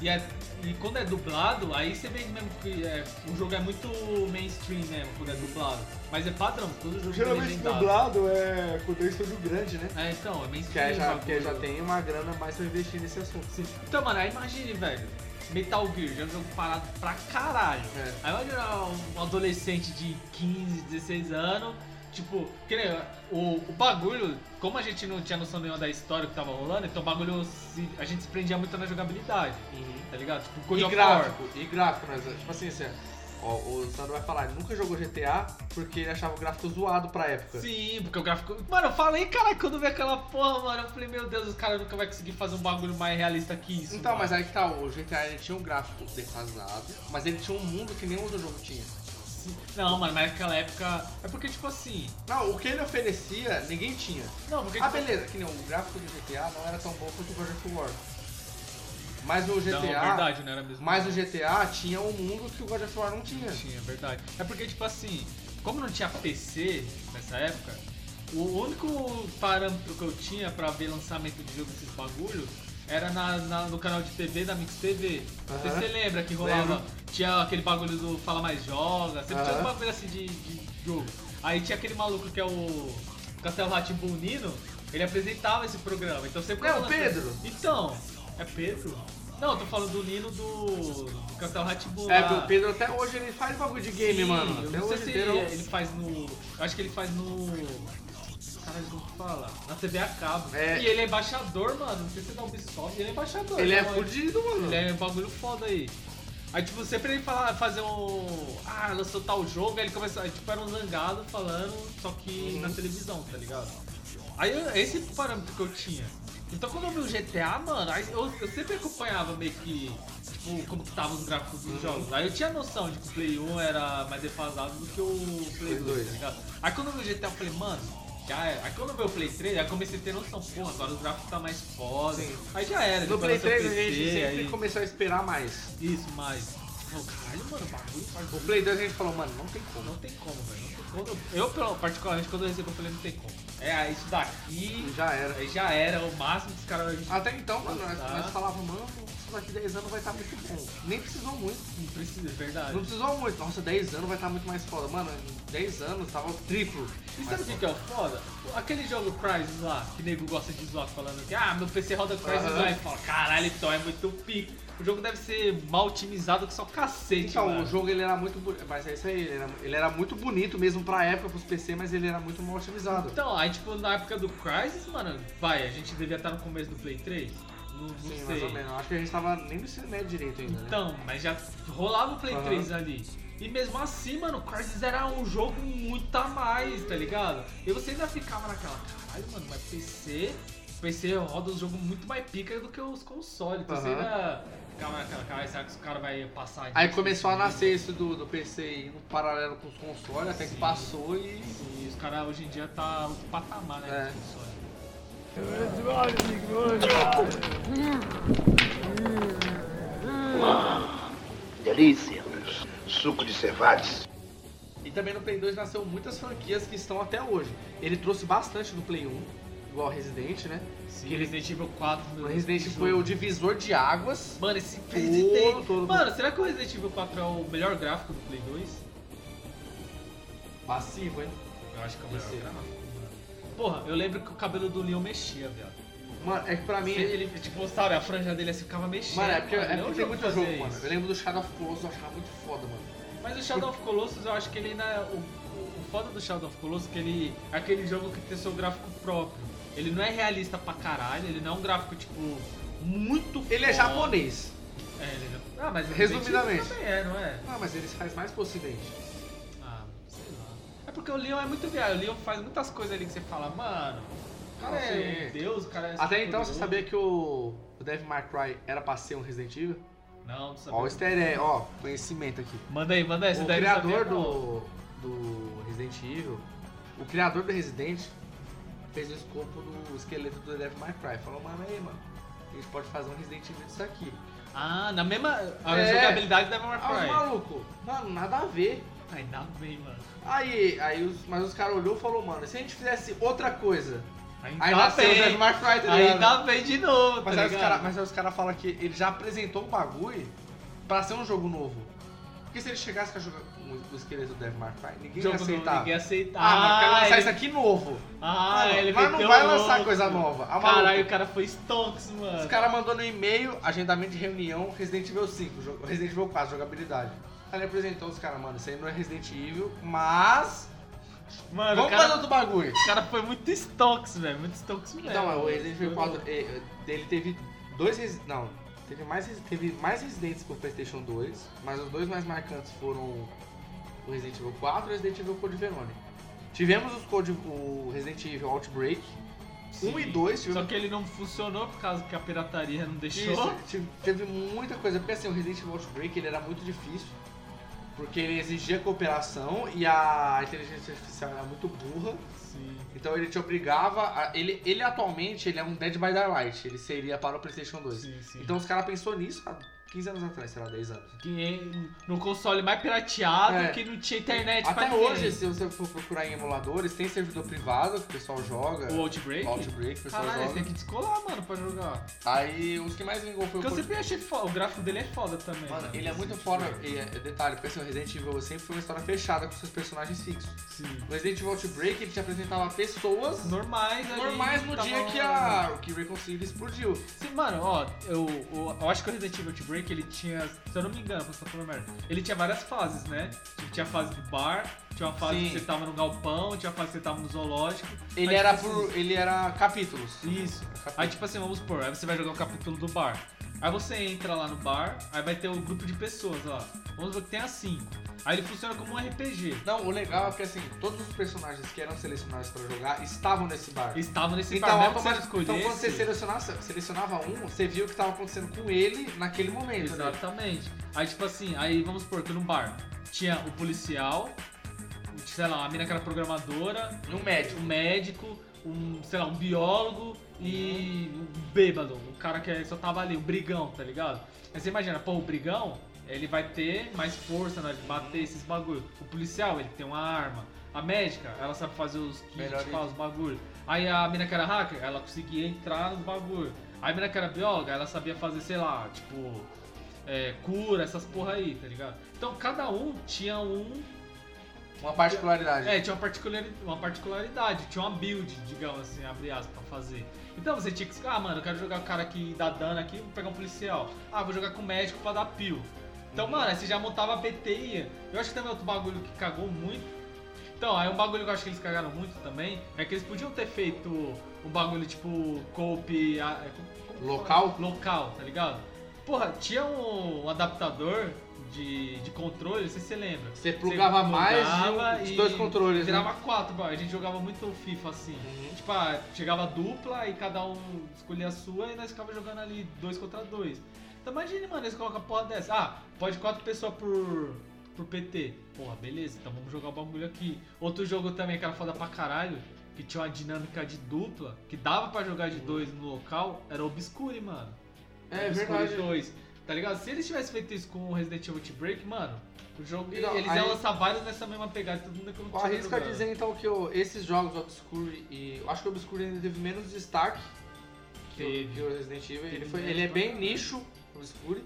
e, é- e quando é dublado, aí você vê mesmo que é, o jogo é muito mainstream mesmo, quando é dublado. Mas é padrão, todo jogo é Geralmente legendado. dublado é quando é estúdio grande, né? É, então, é mainstream. já, porque já tem uma grana mais pra investir nesse assunto. Sim. Então, mano, aí imagine, velho. Metal Gear, já é um jogo parado pra caralho. É. Aí imagina um adolescente de 15, 16 anos, tipo, que nem o, o bagulho, como a gente não tinha noção nenhuma da história que tava rolando, então o bagulho, se- a gente se prendia muito na jogabilidade, tá ligado? Tipo, God E gráfico, e gráfico, mas tipo assim, assim ó, o Sandro vai falar, ele nunca jogou GTA porque ele achava o gráfico zoado pra época. Sim, porque o gráfico. Mano, eu falei, cara, quando eu vi aquela porra, mano, eu falei, meu Deus, os caras nunca vai conseguir fazer um bagulho mais realista que isso. Então, mano. mas aí que tá, o GTA ele tinha um gráfico defasado, mas ele tinha um mundo que nenhum outro jogo tinha. Não, mano, mas naquela época. É porque, tipo assim. Não, o que ele oferecia, ninguém tinha. Não, porque. Ah, tipo, beleza, que nem o gráfico do GTA não era tão bom quanto o of War. Mas o GTA, Não, verdade, não era mesmo. mas o GTA tinha um mundo que o God of War não tinha. Tinha, é verdade. É porque, tipo assim, como não tinha PC nessa época, o único parâmetro que eu tinha pra ver lançamento de jogo desses bagulho era na, na- no canal de TV da Mix TV. Não sei se você lembra que rolava. Lembro. Tinha aquele bagulho do Fala Mais Joga, sempre tinha um bagulho assim de, de jogo. Aí tinha aquele maluco que é o Castelo Ratimbunino, ele apresentava esse programa. Então sempre Não, quando o Pedro. Então, é Pedro? Não, eu tô falando do Nino do, do Castelo Hatbull. É, o Pedro até hoje ele faz bagulho de game, Sim, mano. Eu Até não sei se ele, ele faz no. Eu acho que ele faz no. Caralho, como que fala? Na TV a cabo. É. E ele é embaixador, mano. Não sei se é da Ubisoft. Ele é embaixador. Ele é né, mano? fudido, mano. Ele é um bagulho foda aí. Aí, tipo, sempre ele fala, fazer um. Ah, lançou tal jogo, aí ele começa. Aí, tipo, era um zangado falando, só que Uhum. na televisão, tá ligado? Aí, eu- esse parâmetro que eu tinha. Então, quando eu vi o GTA, mano, eu, eu sempre acompanhava meio que. Tipo, como que tava os gráficos dos jogos. Aí eu tinha noção de que o Play 1 era mais defasado do que o Play Play 2, dois. tá ligado? Aí quando eu vi o GTA, eu falei, mano, já era. Aí quando eu vi o Play 3, aí eu comecei a ter noção, pô, agora os gráficos tá mais foda. Sim. Aí já era. No Play lançou o 3 a gente PC, sempre aí- começou a esperar mais. isso. Pô, caralho, mano, o bagulho faz. O Play 2 a gente falou, mano, não tem como. Não tem como, velho. Eu, pelo- particularmente, quando eu recebi, eu falei, não tem como. É isso daqui. Já era. Já era, o máximo que os caras. Até então, mano, nós, Tá. nós falávamos, mano, isso daqui 10 anos vai estar muito bom. Nem precisou muito. Não precisa, é verdade. Não precisou muito. Nossa, 10 anos vai estar muito mais foda. Mano, em 10 anos tava triplo. E sabe o que, que é o foda? Aquele jogo Crysis lá, que nego gosta de zoar falando que ah, meu PC roda Crysis Aham. lá e fala, caralho, então é muito pico. O jogo deve ser mal otimizado que só cacete, Então, mano. o jogo ele era muito bonito. Mas é isso aí, ele era, ele era muito bonito mesmo pra época, pros PC, mas ele era muito mal otimizado. Então, aí tipo, na época do Crysis, mano, vai, a gente devia estar no começo do Play 3? Não, não Sim, sei. mais ou menos. Acho que a gente tava nem no ensino médio direito ainda, né? Então, mas já rolava o Play Aham. 3 ali. E mesmo assim, mano, o Crysis era um jogo muito a mais, tá ligado? E você ainda ficava naquela, caralho, mano, mas PC. PC roda os jogos muito mais pica do que os consoles. Então você ainda ficava naquela, caralho, será que os caras vão passar Aí começou a nascer isso do, do PC no paralelo com os consoles, até que Sim. passou e. E os caras hoje em dia tá outro patamar, né? É. Delícia. Suco de cevades. E também no Play 2 nasceu muitas franquias que estão até hoje. Ele trouxe bastante no Play 1, igual Resident, né? Sim, Que Resident Evil 4, meu O Resident foi jogo. o divisor de águas. Mano, esse Resident todo. Mano, será que o Resident Evil 4 é o melhor gráfico do Play 2? Passivo, hein? Eu acho que é o melhor Esse. gráfico. mano. Porra, eu lembro que o cabelo do Leon mexia, viado. Mano, é que pra mim. Ele, tipo, sabe, a franja dele assim ficava mexendo. Mano, é porque, mano. é porque tem muito jogo, mano. isso. Eu lembro do Shadow of Colossus, eu achava muito foda, mano. Mas o Shadow of Colossus, eu acho que ele ainda. é- O, o foda do Shadow of Colossus é que ele é aquele jogo que tem seu gráfico próprio. Ele não é realista pra caralho, ele não é um gráfico, tipo, muito Ele é foda. japonês. É, ele é... Ah, mas Resumidamente. Também é, não é? Ah, mas eles faz mais pro ocidente. Ah, sei lá. É porque o Leon é muito viado. O Leon faz muitas coisas ali que você fala, mano. Cara Ah, é sim. Deus, o cara é. Até então, você sabia que o, o Devil May Cry era pra ser um Resident Evil? Não, não sabia. Ó, o easter egg, ó, conhecimento aqui. Manda aí, manda aí. o criador do, do Resident Evil, o criador do Resident, fez o escopo do esqueleto do Devil May Cry. Falou, mano, aí, mano, a gente pode fazer um Resident Evil disso aqui. Ah, na mesma. A É. jogabilidade da Devil Ah, os May Cry. malucos, mano, nada a ver. Ainda bem, mano. Aí, aí os, mas os caras olhou e falou, mano, e se a gente fizesse outra coisa? Ainda Aí nasceu o bem. Devil May Cry, tá? Ainda bem de novo, Mas tá aí, cara, mas aí os caras falam que ele já apresentou o bagulho pra ser um jogo novo. Porque se ele chegasse com a o esqueleto May Cry, ninguém Jogo aceitar. ninguém ia aceitar. Ah, mas lançar ele- isso aqui novo. Ah, Mano, ele mas não vai louco. lançar coisa nova. Ah, Caralho, maluco. o cara foi Stonks, mano. Os caras mandou no e-mail, agendamento de reunião, Resident Evil 5, jogo- Resident Evil 4, jogabilidade. Ele apresentou os caras, mano, isso aí não é Resident Evil, mas. Mano, Vamos cara, fazer outro bagulho. o cara foi muito Stonks, velho. Muito Stonks mesmo. Então, o Resident Evil Foi 4, eh, ele teve dois Resi- Não, teve mais, teve mais Residentes pro PlayStation 2, mas os dois mais marcantes foram o Resident Evil 4 e o Resident Evil Code Verônica. Tivemos os Code, o Resident Evil Outbreak, Sim. 1 e 2, Só tivemos que ele não funcionou por causa que a pirataria não deixou. Isso, teve muita coisa, porque assim, o Resident Evil Outbreak ele era muito difícil, porque ele exigia cooperação e a inteligência artificial era muito burra, Sim. então ele te obrigava a, ele, ele atualmente ele é um Dead by Daylight, ele seria para o Playstation 2. Sim, sim. Então os caras pensou nisso, cara, 15 anos atrás, sei lá, 10 anos. Que no console mais pirateado, É. que não tinha internet Até hoje, se você for procurar em emuladores, tem servidor privado que o pessoal joga. O Outbreak? Outbreak, o pessoal Caralho, joga. tem que descolar, mano, pra jogar. Aí os que mais vingou foi Porque eu o sempre achei foda. O gráfico dele é foda também. Mano, né? ele é muito foda. E, é, detalhe, porque o Resident Evil sempre foi uma história fechada com seus personagens fixos. Sim. No Resident Evil Outbreak, ele te apresentava pessoas Normais ali. normais no tava- dia que a que Recon City explodiu. Sim, mano, ó, eu, eu, eu acho que o Resident Evil Outbreak, ele tinha, se eu não me engano, posso falando merda, ele tinha várias fases, né? Tipo, tinha a fase do bar, tinha uma fase Sim. que você tava no galpão, tinha uma fase que você tava no zoológico. Ele Aí, era tipo por. ele era capítulos. Isso. Aí, tipo assim, vamos supor, aí você vai jogar o capítulo do bar. Aí você entra lá no bar, aí vai ter um grupo de pessoas lá. Vamos supor que tem as 5. Aí ele funciona como um RPG. Não, o legal é que assim, todos os personagens que eram selecionados pra jogar estavam nesse bar. Estavam nesse Então, bar, mesmo você automaticamente- então quando você selecionava, selecionava um, você viu o que tava acontecendo com ele naquele momento. né? Exatamente. Aí, tipo assim, aí vamos supor que no bar tinha o policial, sei lá, a mina que era programadora, E um médico. um médico, um, sei lá, um biólogo e um bêbado, um cara que só tava ali, um brigão, tá ligado? Aí você imagina, pô, o brigão, ele vai ter mais força na hora de bater esses bagulho. O policial, ele tem uma arma. A médica, ela sabe fazer os kits, tipo, os bagulho. Aí a mina que era hacker, ela conseguia entrar nos bagulho. Aí a mina que era bióloga, ela sabia fazer, sei lá, tipo, é, cura, essas porra aí, tá ligado? Então cada um tinha um Uma particularidade. é, tinha uma particularidade, uma particularidade, tinha uma build, digamos assim, abre aspas, pra fazer. Então você tinha que, ah, mano, eu quero jogar o cara que dá dano aqui, vou pegar um policial. Ah, vou jogar com o médico pra dar pio. Então, mano, aí você já montava a PT e ia. Eu acho que também outro bagulho que cagou muito. Então, aí um bagulho que eu acho que eles cagaram muito também é que eles podiam ter feito um bagulho tipo cope é, Local? Local, tá ligado? Porra, tinha um adaptador de, de controle, não sei se você lembra. Você plugava mais plugava de, um- dois controles, né? Virava quatro, a gente jogava muito FIFA assim. Uhum. Tipo, ah, chegava dupla e cada um escolhia a sua e nós ficava jogando ali dois contra dois. Então imagine, mano, eles colocam a porra dessa. Ah, pode quatro pessoas por, por PT. Porra, beleza, então vamos jogar o bagulho aqui. Outro jogo também que era foda pra caralho, que tinha uma dinâmica de dupla, que dava pra jogar de dois no local, era Obscure, mano. É Obscure verdade. 2. Tá ligado? Se eles tivessem feito isso com o Resident Evil Outbreak, mano, o jogo. Não, eles aí- iam lançar vários nessa mesma pegada, todo mundo que Arrisca dizer então que o- esses jogos Obscure e. Eu acho que o Obscure ainda teve menos destaque que, que o Resident Evil. Ele, foi, ele é bem nicho, o Obscure.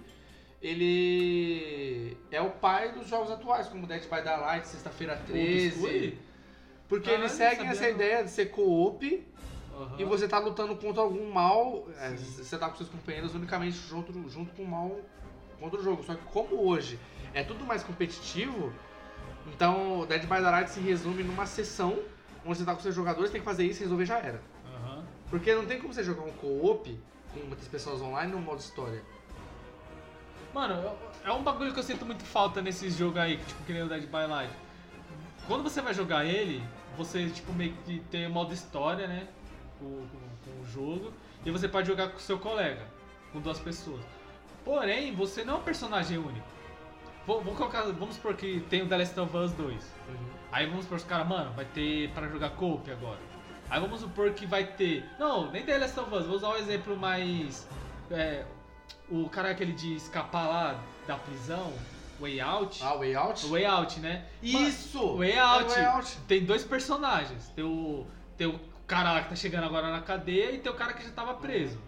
Ele é o pai dos jogos atuais, como Dead by Daylight, Sexta-feira O 13. Obscure? Porque Caralho, eles seguem essa não. ideia de ser co-op Aham. e você tá lutando contra algum mal. é, você tá com seus companheiros unicamente junto, junto com o mal contra o jogo. Só que como hoje é tudo mais competitivo, então Dead by Daylight se resume numa sessão onde você tá com seus jogadores, tem que fazer isso e resolver já era. Aham. Porque não tem como você jogar um co-op com muitas pessoas online no modo história. Mano, é um bagulho que eu sinto muito falta nesses jogos aí, tipo, que nem o Dead by Light. Quando você vai jogar ele, você, tipo, meio que tem o modo história, né? Com, com- com o jogo. E você pode jogar com seu colega, com duas pessoas. Porém, você não é um personagem único. Vou, vou colocar, vamos supor que tem o The Last of Us 2. Aí vamos supor os caras, mano, vai ter para jogar coop agora. Aí vamos supor que vai ter. Não, nem The Last of Us, vou usar um exemplo mais. é, o cara aquele de escapar lá da prisão, Way Out. Ah, Way Out? Way Out, né? Isso! Way É Out, Way Out. tem dois personagens. Tem o, tem o cara lá que tá chegando agora na cadeia e tem o cara que já tava preso.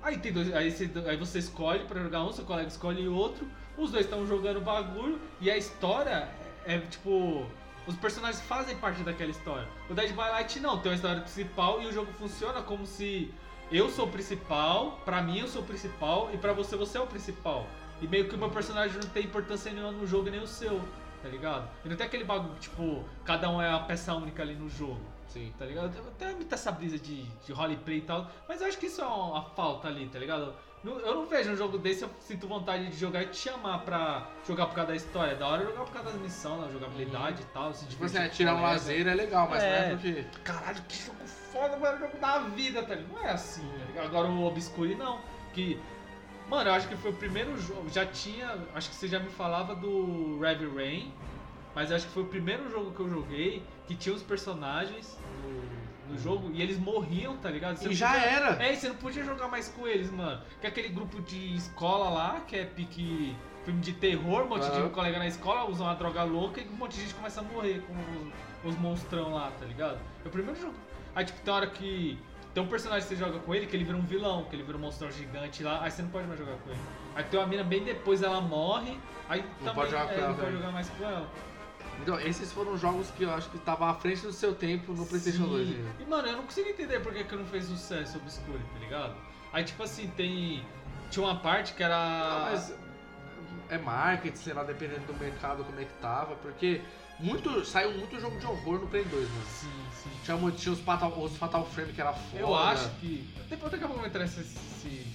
Aí tem dois, aí você, aí você escolhe pra jogar um, seu colega escolhe outro, os dois estão jogando bagulho e a história é, é, tipo. Os personagens fazem parte daquela história. O Dead by Light não, tem uma história principal e o jogo funciona como se eu sou o principal, pra mim eu sou o principal e pra você você é o principal. E meio que o meu personagem não tem importância nenhuma no jogo nem o seu, tá ligado? E não tem aquele bagulho que, tipo, cada um é uma peça única ali no jogo Sim. tá ligado? Tem muita essa brisa de, de roleplay e tal, mas eu acho que isso é uma falta ali, tá ligado? Não- Eu não vejo um jogo desse, eu sinto vontade de jogar e te chamar pra jogar por causa da história. Da hora jogar por causa das missões, da jogabilidade e tal. Se Tipo assim, é, tirar um lazer é legal, mas não É. é porque. Caralho, que jogo foda, mano, jogo da vida, tá ligado? Não é assim, tá ligado? Agora o Obscure não. Que. Mano, eu acho que foi o primeiro jogo. Já tinha. Acho que você já me falava do Heavy Rain. Mas eu acho que foi o primeiro jogo que eu joguei que tinha os personagens no jogo e eles morriam, tá ligado? Você E não já podia- era. É, e você não podia jogar mais com eles, mano. Que é aquele grupo de escola lá, que é pique filme de terror, um monte de Aham. colega na escola usam uma droga louca e um monte de gente começa a morrer com os, os monstrão lá, tá ligado? É o primeiro jogo. Aí, tipo, tem hora que. Tem um personagem que você joga com ele que ele vira um vilão, que ele vira um monstrão gigante lá, aí você não pode mais jogar com ele. Aí tem uma mina bem depois, ela morre, aí também pode jogar é, ela não pode jogar mais com ela. Então, esses foram jogos que eu acho que estavam à frente do seu tempo no PlayStation Sim. 2 ainda. E mano, eu não consigo entender por que, não fez sucesso Obscure, tá ligado? Aí tipo assim, tem. Tinha uma parte que era. Ah, mas é marketing, sei lá, dependendo do mercado como é que tava, porque muito, saiu muito jogo de horror no Play 2, mano. Sim, sim. Tinha, muito- tinha os, Fatal, os Fatal Frame que era foda. Eu acho que. Depois daqui a pouco eu vou entrar nesse esse,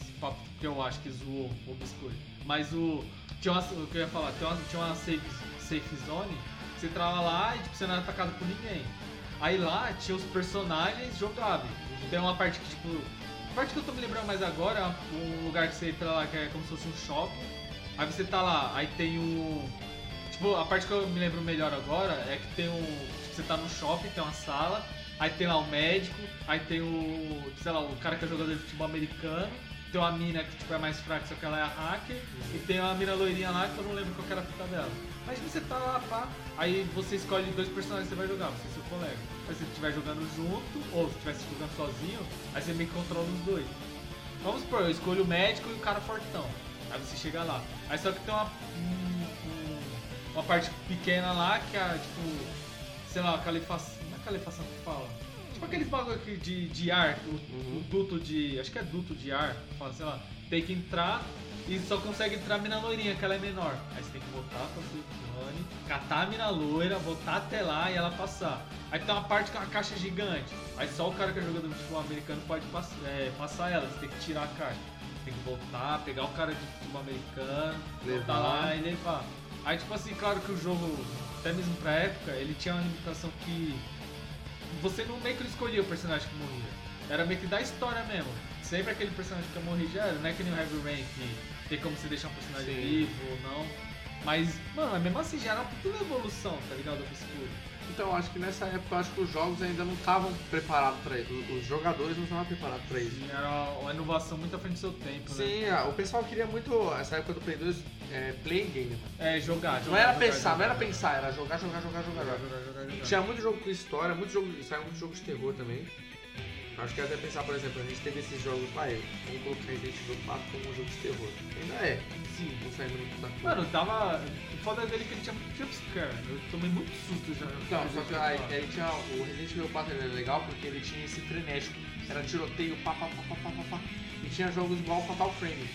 esse papo que eu acho que zoou o Obscure. Mas o. Tinha uma, o que eu ia falar, tinha uma, tinha uma safe, safe zone, você entrava lá e tipo, você não era atacado por ninguém. Aí lá tinha os personagens jogáveis. Tem uma parte que, tipo. A parte que eu tô me lembrando mais agora é um lugar que você entra lá que é como se fosse um shopping. Aí você tá lá, aí tem o. Tipo, a parte que eu me lembro melhor agora é que tem um. Tipo, você tá no shopping, tem uma sala, aí tem lá o médico, aí tem o. sei lá, o cara que é jogador de futebol americano, tem uma mina que tipo, é mais fraca, só que ela é hacker, e tem uma mina loirinha lá que eu não lembro qual era a fita dela. Mas você tá lá, pá, aí você escolhe dois personagens que você vai jogar, você e seu colega. Aí se você estiver jogando junto, ou se estiver jogando sozinho, aí você meio que controla os dois. Vamos supor, eu escolho o médico e o cara fortão. Aí você chega lá. Aí só que tem uma, um- um- uma parte pequena lá que é tipo, sei lá, calefação. Não é calefação que fala. Tipo aqueles bagulho aqui de, de ar, o, o duto de. Acho que é duto de ar, fala, sei lá. Tem que entrar e só consegue entrar a mina loirinha, que ela é menor. Aí você tem que voltar pra sua zone, catar a mina loira, voltar até lá e ela passar. Aí tem uma parte com uma caixa gigante. Aí só o cara que é jogador de futebol americano pode pass- é, passar ela, você tem que tirar a caixa. Tem que voltar, pegar o cara de futebol americano, voltar Levar. lá e levar. Aí tipo assim, claro que o jogo, até mesmo pra época, ele tinha uma limitação que você não meio que escolhia o personagem que morria. Era meio que da história mesmo. Sempre aquele personagem que morria já era, não é que nem o Heavy Rain que tem como você deixar um personagem Sim. vivo ou não. Mas, mano, mesmo assim já era uma puta evolução, tá ligado? Do Obscure. Então, eu acho que nessa época eu acho que os jogos ainda não estavam preparados pra isso. Os- jogadores não estavam preparados pra isso. Sim, era uma inovação muito à frente do seu tempo, né? Sim, ah, o pessoal queria muito, essa época do Play 2, é, play game. É, jogar, jogar. Não era jogar, pensar, jogar, não era pensar, era jogar, jogar, jogar, jogar. Jogar, jogar. jogar, jogar, jogar. Tinha muito jogo com história, muito jogo, saiu muito jogo de terror também. Acho que até pensar, por exemplo, a gente teve esses jogos, pai, vamos colocar Resident Evil 4 como um jogo de terror. Ainda é, Sim. não saiu muito da coisa. Mano, tava. O foda dele é que ele tinha muito jumpscare. Eu tomei muito susto já. Então, só que aí, aí tinha o Resident Evil 4 ele era legal porque ele tinha esse frenético. Era tiroteio, pá, pá, pá, pá, pá, pá, pá. E tinha jogos igual Fatal Frame.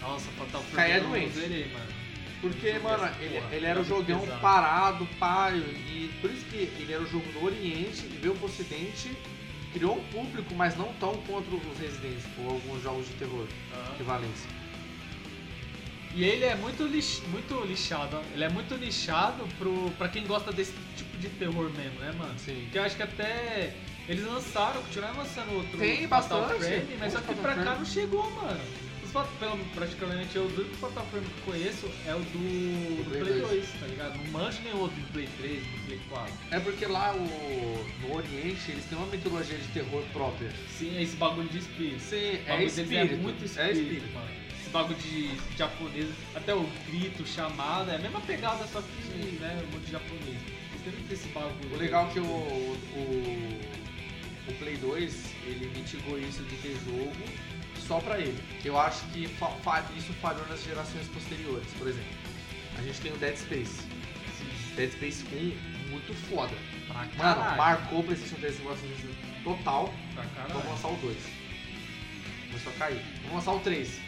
Nossa, Fatal Frame não doente. zerei, mano. Porque, mano, ele, ele era o jogão pesado. parado, paio. E por isso que ele era o jogo do Oriente e veio pro Ocidente. Criou um público, mas não tão contra os Residentes ou alguns jogos de terror equivalentes. E ele é muito, lix, muito lixado. Ele é muito nichado pro, pra quem gosta desse tipo de terror mesmo, né, mano? Sim. Porque eu acho que até eles lançaram, continuaram lançando outro Tem Fatal bastante, Frame, mas só que pra cá não chegou, mano. Pelo, praticamente eu, o único Frame que conheço é o do, do Play Play 2, 2, tá ligado? Não manjo nem outro do Play 3, do Play 4. É porque lá o, no Oriente eles têm uma mitologia de terror própria. Sim, é esse bagulho de espírito. Sim, é deles espírito. É muito é espírito, espírito. mano. Esse bagulho de japonês, até o grito, chamada, é a mesma pegada, só que, né, um monte de japonês. Eles têm muito esse bagulho. O legal é que o, o, o Play 2 ele mitigou isso de ter jogo só pra ele. Eu acho que fa- fa- isso falhou nas gerações posteriores. Por exemplo, a gente tem o Dead Space. Dead Space 1, muito foda. Pra Mano, caralho. marcou o PlayStation 3 assim, total. Pra caralho. Vamos lançar o 2. Começou a cair. Vamos lançar o 3.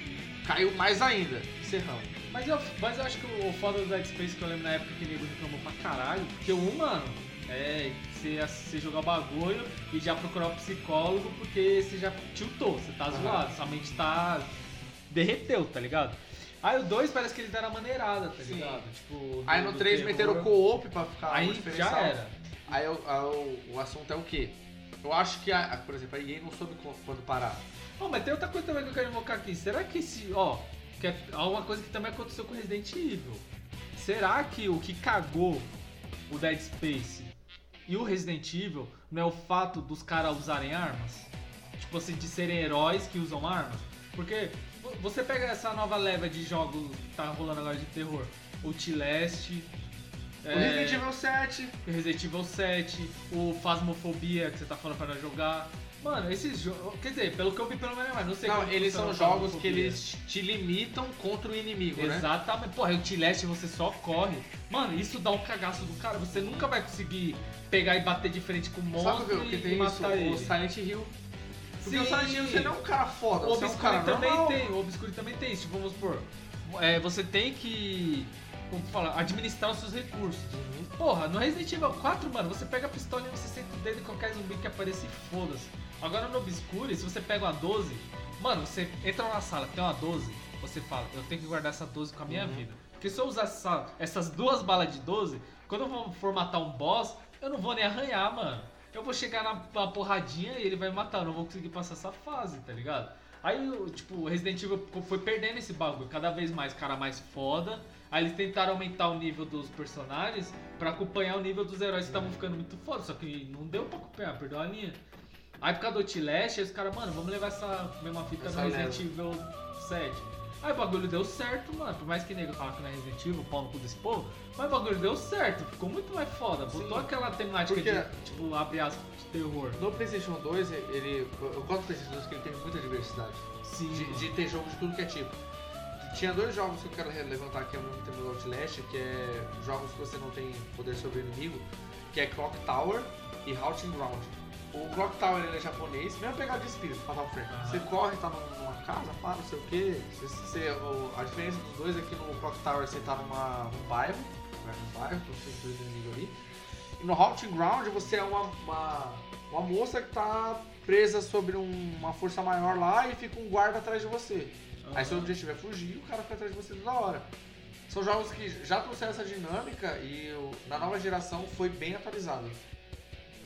Caiu mais ainda. Encerramos. Mas eu, mas eu acho que o foda do Dead Space que eu lembro na época que o nego reclamou pra caralho, porque o 1, mano, é você, você jogar o bagulho e já procurar o psicólogo porque você já tiltou, você tá Aham. zoado, sua mente tá. derreteu, tá ligado? Aí o 2 parece que eles deram a maneirada, tá Sim. ligado? Tipo, Aí no do 3 terror. meteram o co-op pra ficar Aí diferencial. já era. Aí, o- aí o, o assunto é o quê? Eu acho que, a, por exemplo, a EA não soube quando parar. Ó, mas tem outra coisa também que eu quero invocar aqui. Será que esse. Ó, que é alguma coisa que também aconteceu com Resident Evil. Será que o que cagou o Dead Space e o Resident Evil não é o fato dos caras usarem armas? Tipo assim, de serem heróis que usam armas? Porque vo- você pega essa nova leva de jogos que tá rolando agora de terror, Outlast, O Resident Evil 7. Resident Evil 7, o Phasmophobia que você tá falando pra nós jogar. Mano, esses jogos. Quer dizer, pelo que eu vi pelo menos, mas não sei Não, eles são o jogos que eles te limitam contra o inimigo, né? Exatamente. Porra, o Outlast você só corre. Mano, isso dá um cagaço do cara. Você nunca vai conseguir pegar e bater de frente com o monstro Sabe o que e, tem e isso? matar ele. O Silent Hill. Porque o Sim. Silent Hill você não é um cara foda, O você é um Obscure cara também normal. tem, o Obscure também tem isso. Tipo, vamos supor, é, você tem que, como falar, administrar os seus recursos. Uhum. Porra, no Resident Evil 4, mano, você pega a pistola e você senta o dedo em qualquer zumbi que apareça e foda-se. Agora no Obscure, se você pega uma 12, mano, você entra na sala, tem uma 12, você fala, eu tenho que guardar essa 12 com a minha Uhum. vida. Porque se eu usar essa- essas duas balas de 12, quando eu vou formatar um boss, eu não vou nem arranhar, mano. Eu vou chegar na, na porradinha e ele vai me matar, eu não vou conseguir passar essa fase, tá ligado? Aí, tipo, o Resident Evil foi perdendo esse bagulho, cada vez mais cara mais foda. Aí eles tentaram aumentar o nível dos personagens pra acompanhar o nível dos heróis que estavam ficando muito foda, só que não deu pra acompanhar, perdeu a linha. Aí por causa do Outlast, aí os caras, mano, vamos levar essa mesma fita Essa no Resident Evil 7. Aí o bagulho deu certo, mano. Por mais que nego fala que não é Resident Evil, pau no cu desse povo, mas o bagulho deu certo, ficou muito mais foda. Botou Sim. aquela temática Porque- de, tipo, abre aspas, de terror. No PlayStation 2, ele. Eu gosto do PlayStation 2 porque ele tem muita diversidade. Sim. De, de ter jogo de tudo que é tipo. Tinha dois jogos que eu quero levantar aqui ao mesmo tempo do Outlast, que é jogos que você não tem poder sobre o inimigo, que é Clock Tower e Haunting Ground. O Clock Tower ele é japonês, mesmo pegada de espírito, Fatal Frame. Aham. Você corre, tá numa casa, pá, não sei o que. a diferença dos dois é que no Clock Tower você tá numa, num bairro, né, num bairro, com os dois inimigos ali. E no Haunting Ground você é uma, uma, uma moça que tá presa sobre um- uma força maior lá e fica um guarda atrás de você. Aí seu objetivo é fugir e o cara fica atrás de você toda hora. São jogos que já trouxeram essa dinâmica e na nova geração foi bem atualizado.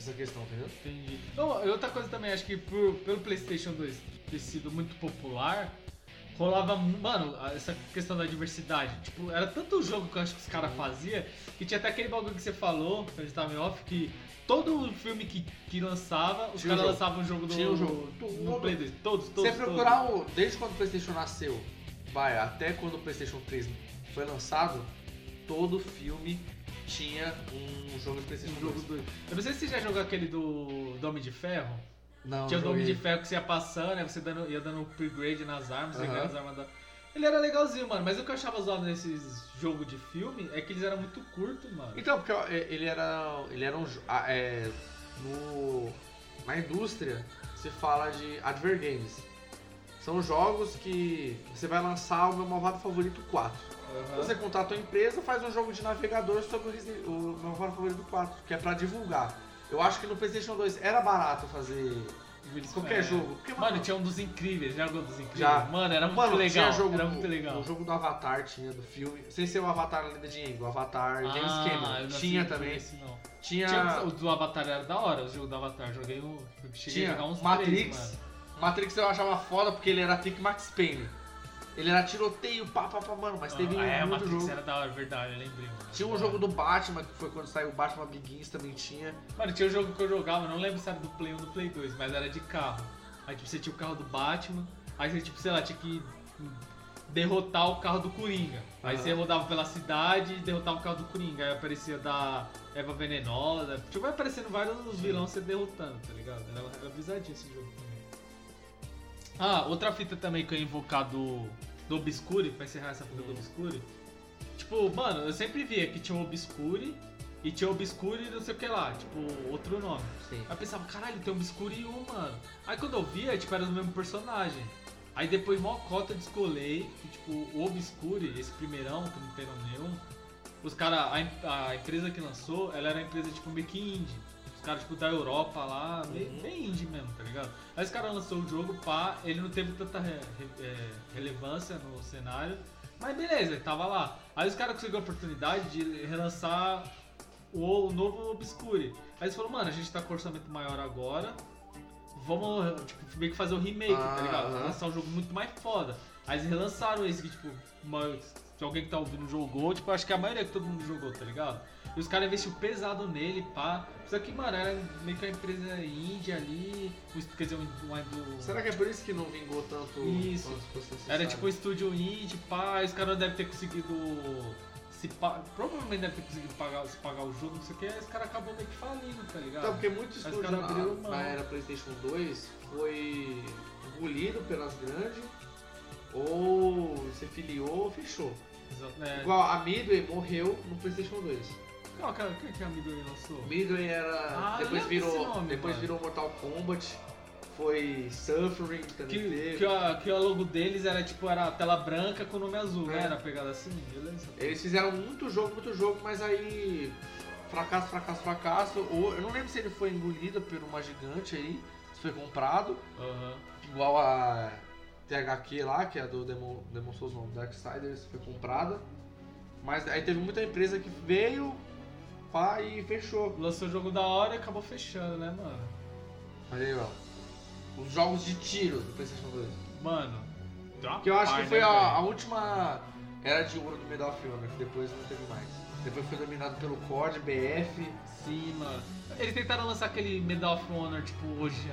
Essa questão, entendeu? Entendi. Não, outra coisa também, acho que por- pelo PlayStation 2 ter sido muito popular, rolava, mano, essa questão da diversidade. Tipo, era tanto jogo que eu acho que os caras faziam que tinha até aquele bagulho que você falou, que a gente tava em off, que todo filme que, que lançava, os caras lançavam um jogo do, Tinha um jogo. no. Play 2. Todos, todos. Você procurar o. Desde quando o PlayStation nasceu, vai, até quando o PlayStation 3 foi lançado, todo filme tinha um jogo de PlayStation Um jogo 2. do... Eu não sei se você já jogou aquele do, do Homem de Ferro. Não, Tinha o. Dome de Ferro que você ia passando, aí você dando, ia dando upgrade nas armas, ganhava as armas da... Ele era legalzinho, mano, mas o que eu achava zoado nesses jogos de filme é que eles eram muito curtos, mano. Então, porque ele era. Ele era um. ah, É, no, na indústria se fala de adver games. São jogos que você vai lançar o meu malvado favorito 4. Aham. Você contrata a empresa, faz um jogo de navegador sobre o, Resi- o meu favorito 4, que é pra divulgar. Eu acho que no PlayStation 2 era barato fazer qualquer É. jogo. Porque, Mano, tinha um dos incríveis, já jogou dos incríveis? Já. Mano, era muito Mano, legal. tinha jogo era muito legal. O jogo do Avatar tinha, do filme. Sem ser o Avatar Lenda de Aang, o Avatar James Ah, Cameron. Tinha também. Esse. Tinha, Tinha o do Avatar era da hora, o jogo do Avatar. Joguei o. Cheguei tinha a jogar uns Matrix. três, mano. Matrix eu achava foda porque ele era pique Max Payne. Ele era tiroteio, pá, pá, pá, mano, mas teve ah, é, muito Matrix jogo. era da hora, verdade, eu lembrei, mano. Tinha um jogo do Batman, que foi quando saiu o Batman Begins, também tinha. Mano, tinha um jogo que eu jogava, não lembro se era do Play 1 ou do Play 2, mas era de carro. Aí tipo, você tinha o carro do Batman, aí você tipo, sei lá, tinha que derrotar o carro do Coringa. Aí Aham. você rodava pela cidade e derrotava o carro do Coringa. Aí aparecia da Eva Venenosa. Tipo, vai aparecendo vários vilões você derrotando, tá ligado? Era, era esse jogo. Ah, outra fita também que eu ia invocar do, do Obscure, pra encerrar essa fita do Obscure. Tipo, mano, eu sempre via que tinha o Obscure e tinha o Obscure e não sei o que lá, tipo, outro nome. Sim. Aí eu pensava, caralho, tem um Obscure e um, mano. Aí quando eu via, tipo, era o mesmo personagem. Aí depois, mó cota, descolei que, tipo, o Obscure, esse primeirão, que não tem nome nenhum, os caras, a, a empresa que lançou, ela era uma empresa, tipo, meio que indie. Os caras, tipo, da Europa lá, meio, Uhum. bem indie mesmo, tá ligado? Aí os caras lançou o jogo, pá, ele não teve tanta re- re- é, relevância no cenário, mas beleza, ele tava lá. Aí os caras conseguiram a oportunidade de relançar o, o novo Obscure. Aí eles falaram, mano, a gente tá com orçamento maior agora, vamos, tipo, meio que fazer o remake, tá Ah, ligado? aham. Lançar um jogo muito mais foda. Aí eles relançaram esse que, tipo, uma- se alguém que tá ouvindo jogou, tipo, acho que a maioria que todo mundo jogou, tá ligado? E os caras investiram pesado nele, pá. Só que, mano, era meio que uma empresa índia ali. Quer dizer, um, um, Será que é por isso que não vingou tanto Isso. Era tipo um estúdio indie, pá, e os caras não devem ter conseguido. Se pa... Provavelmente devem ter conseguido pagar, se pagar o jogo, não sei o que, aí os caras acabam meio que falindo, tá ligado? Então, porque muitos Os estúdios na, mão. na era PlayStation 2 foi engolido pelas grandes ou se filiou ou fechou. Exato, é. Igual a Midway morreu no PlayStation 2. Qual que, que a Midway lançou? Midway era. Ah, depois virou. nome, depois mano. virou Mortal Kombat. Foi Suffering também Que, teve. que, a, que o logo deles era tipo, era a tela branca com o nome azul, É. né? Era pegada assim, beleza? Eles fizeram muito jogo, muito jogo, mas aí. Fracasso, fracasso, fracasso. Ou, eu não lembro se ele foi engolido por uma gigante aí, se foi comprado. Aham. Igual a THQ lá, que é a do Demon, Demon Souls não, Darksiders, foi comprada. Mas aí teve muita empresa que veio pá, e fechou. Lançou o jogo da hora e acabou fechando, né, mano? Olha aí, ó. Os jogos de tiro do PlayStation 2. Mano. Que eu acho que foi né, a, a última era de ouro do Medal of Honor, que depois não teve mais. Depois foi dominado pelo COD, BF. Sim, mano. Eles tentaram lançar aquele Medal of Honor, tipo, hoje,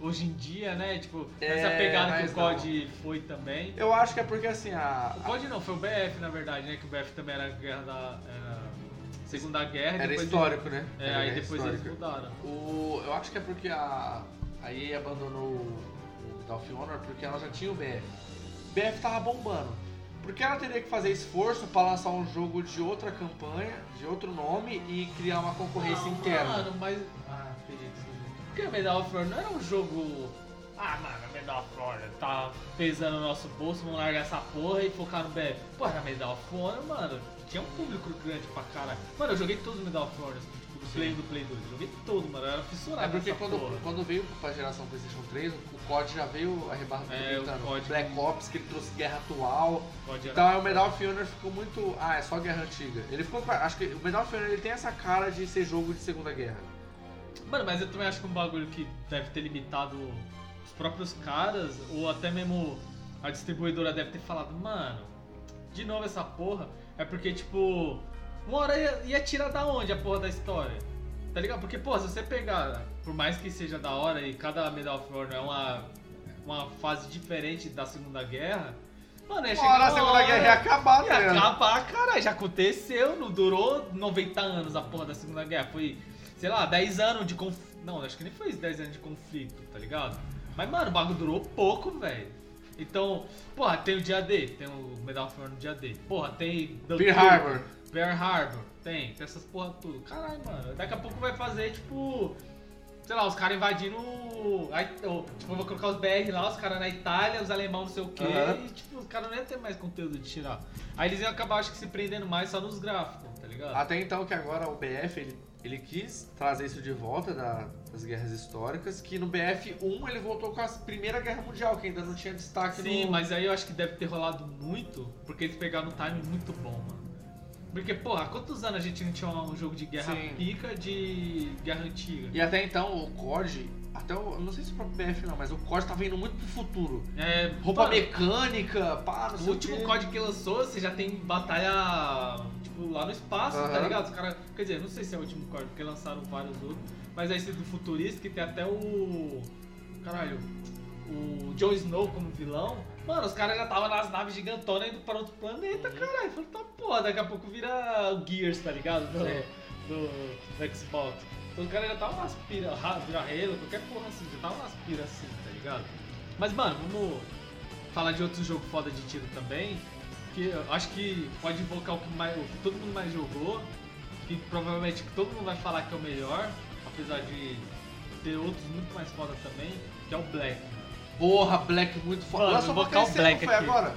hoje em dia, né? Tipo, É, essa pegada que o COD foi também. Eu acho que é porque assim, a. O COD não, foi o BF, na verdade, né? Que o BF também era a guerra da. Era Segunda Guerra. e Era histórico, né? É, Era aí depois eles histórica. mudaram. O, eu acho que é porque a, a EA abandonou o of Honor porque ela já tinha o BF. O BF tava bombando. Porque ela teria que fazer esforço pra lançar um jogo de outra campanha, de outro nome e criar uma concorrência Não, interna. Mano, mas. Ah, jogo. Porque Medal of Honor não era um jogo. Ah, mano, Medal of Honor tá pesando no nosso bolso, vamos largar essa porra e focar no BF. Pô, era Medal of Honor, mano. Tinha um público grande pra caralho. Mano, eu joguei todos os Medal of Honor, tipo, do Play 1 do Play 2. Joguei todo, mano. Eu era fissurado É porque quando, porra. quando veio pra geração PlayStation 3, o COD já veio arrebatando É, o. COD Black Ops, que ele trouxe guerra atual. Então aí o Medal of Honor ficou muito. Ah, é só guerra antiga. Ele ficou. Acho que o Medal of Honor ele tem essa cara de ser jogo de Segunda Guerra. Mano, mas eu também acho que um bagulho que deve ter limitado os próprios caras, ou até mesmo a distribuidora deve ter falado, mano, de novo essa porra, é porque, tipo, uma hora ia, ia tirar da onde a porra da história? Tá ligado? Porque, pô, se você pegar, por mais que seja da hora e cada Medal of Honor é uma, uma fase diferente da Segunda Guerra, mano, ia Uma chegar hora a Segunda hora- Guerra ia acabar, Ia né? acabar, caralho, já aconteceu, não durou 90 anos a porra da Segunda Guerra, foi, sei lá, 10 anos de conflito. Não, acho que nem foi 10 anos de conflito, tá ligado? Mas, mano, o bagulho durou pouco, velho. Então, porra, tem o dia D, tem o Medal of Honor no dia D. Porra, tem. Pearl Dunkirk, Harbor. Pearl Harbor, tem, tem essas porra tudo. Caralho, mano, daqui a pouco vai fazer, tipo. Sei lá, os caras invadindo. Aí, tipo, eu vou colocar os BR lá, os caras na Itália, os alemão não sei o quê, e tipo, os caras não iam ter mais conteúdo de tirar. Aí eles iam acabar, acho que, se prendendo mais só nos gráficos, tá ligado? Até então que agora o BF ele, ele quis trazer isso de volta da- das guerras históricas, que no BF1 ele voltou com a Primeira Guerra Mundial, que ainda não tinha destaque Sim, no. mas aí eu acho que deve ter rolado muito, porque eles pegaram um time muito bom, mano. Porque, porra, há quantos anos a gente não tinha um jogo de guerra Sim. pica de guerra antiga? E até então o COD, até o. Não sei se o próprio BF não, mas o COD tava indo muito pro futuro. É, Roupa mano, mecânica, pá, não sei O último quê. código que lançou, você já tem batalha, tipo, lá no espaço, tá Aham. ligado? Os cara, quer dizer, não sei se é o último código, porque lançaram vários outros, mas aí esse do futurista, que tem até o... caralho, o Jon Snow como vilão. Mano, os caras já estavam nas naves gigantonas indo para outro planeta, Uhum. caralho. Falei, tá porra, daqui a pouco vira o Gears, tá ligado? Do, do, do Xbox. Então os caras já estavam nas piras, vira Halo, qualquer porra assim, já estavam nas piras assim, tá ligado? Mas, mano, vamos falar de outro jogo foda de tiro também, que eu acho que pode invocar o que, mais, o que todo mundo mais jogou, que provavelmente todo mundo vai falar que é o melhor, apesar de ter outros muito mais foda também, que é o Black. Porra, Black muito foda. Lançou pra botar o PC, Black não foi aqui. agora?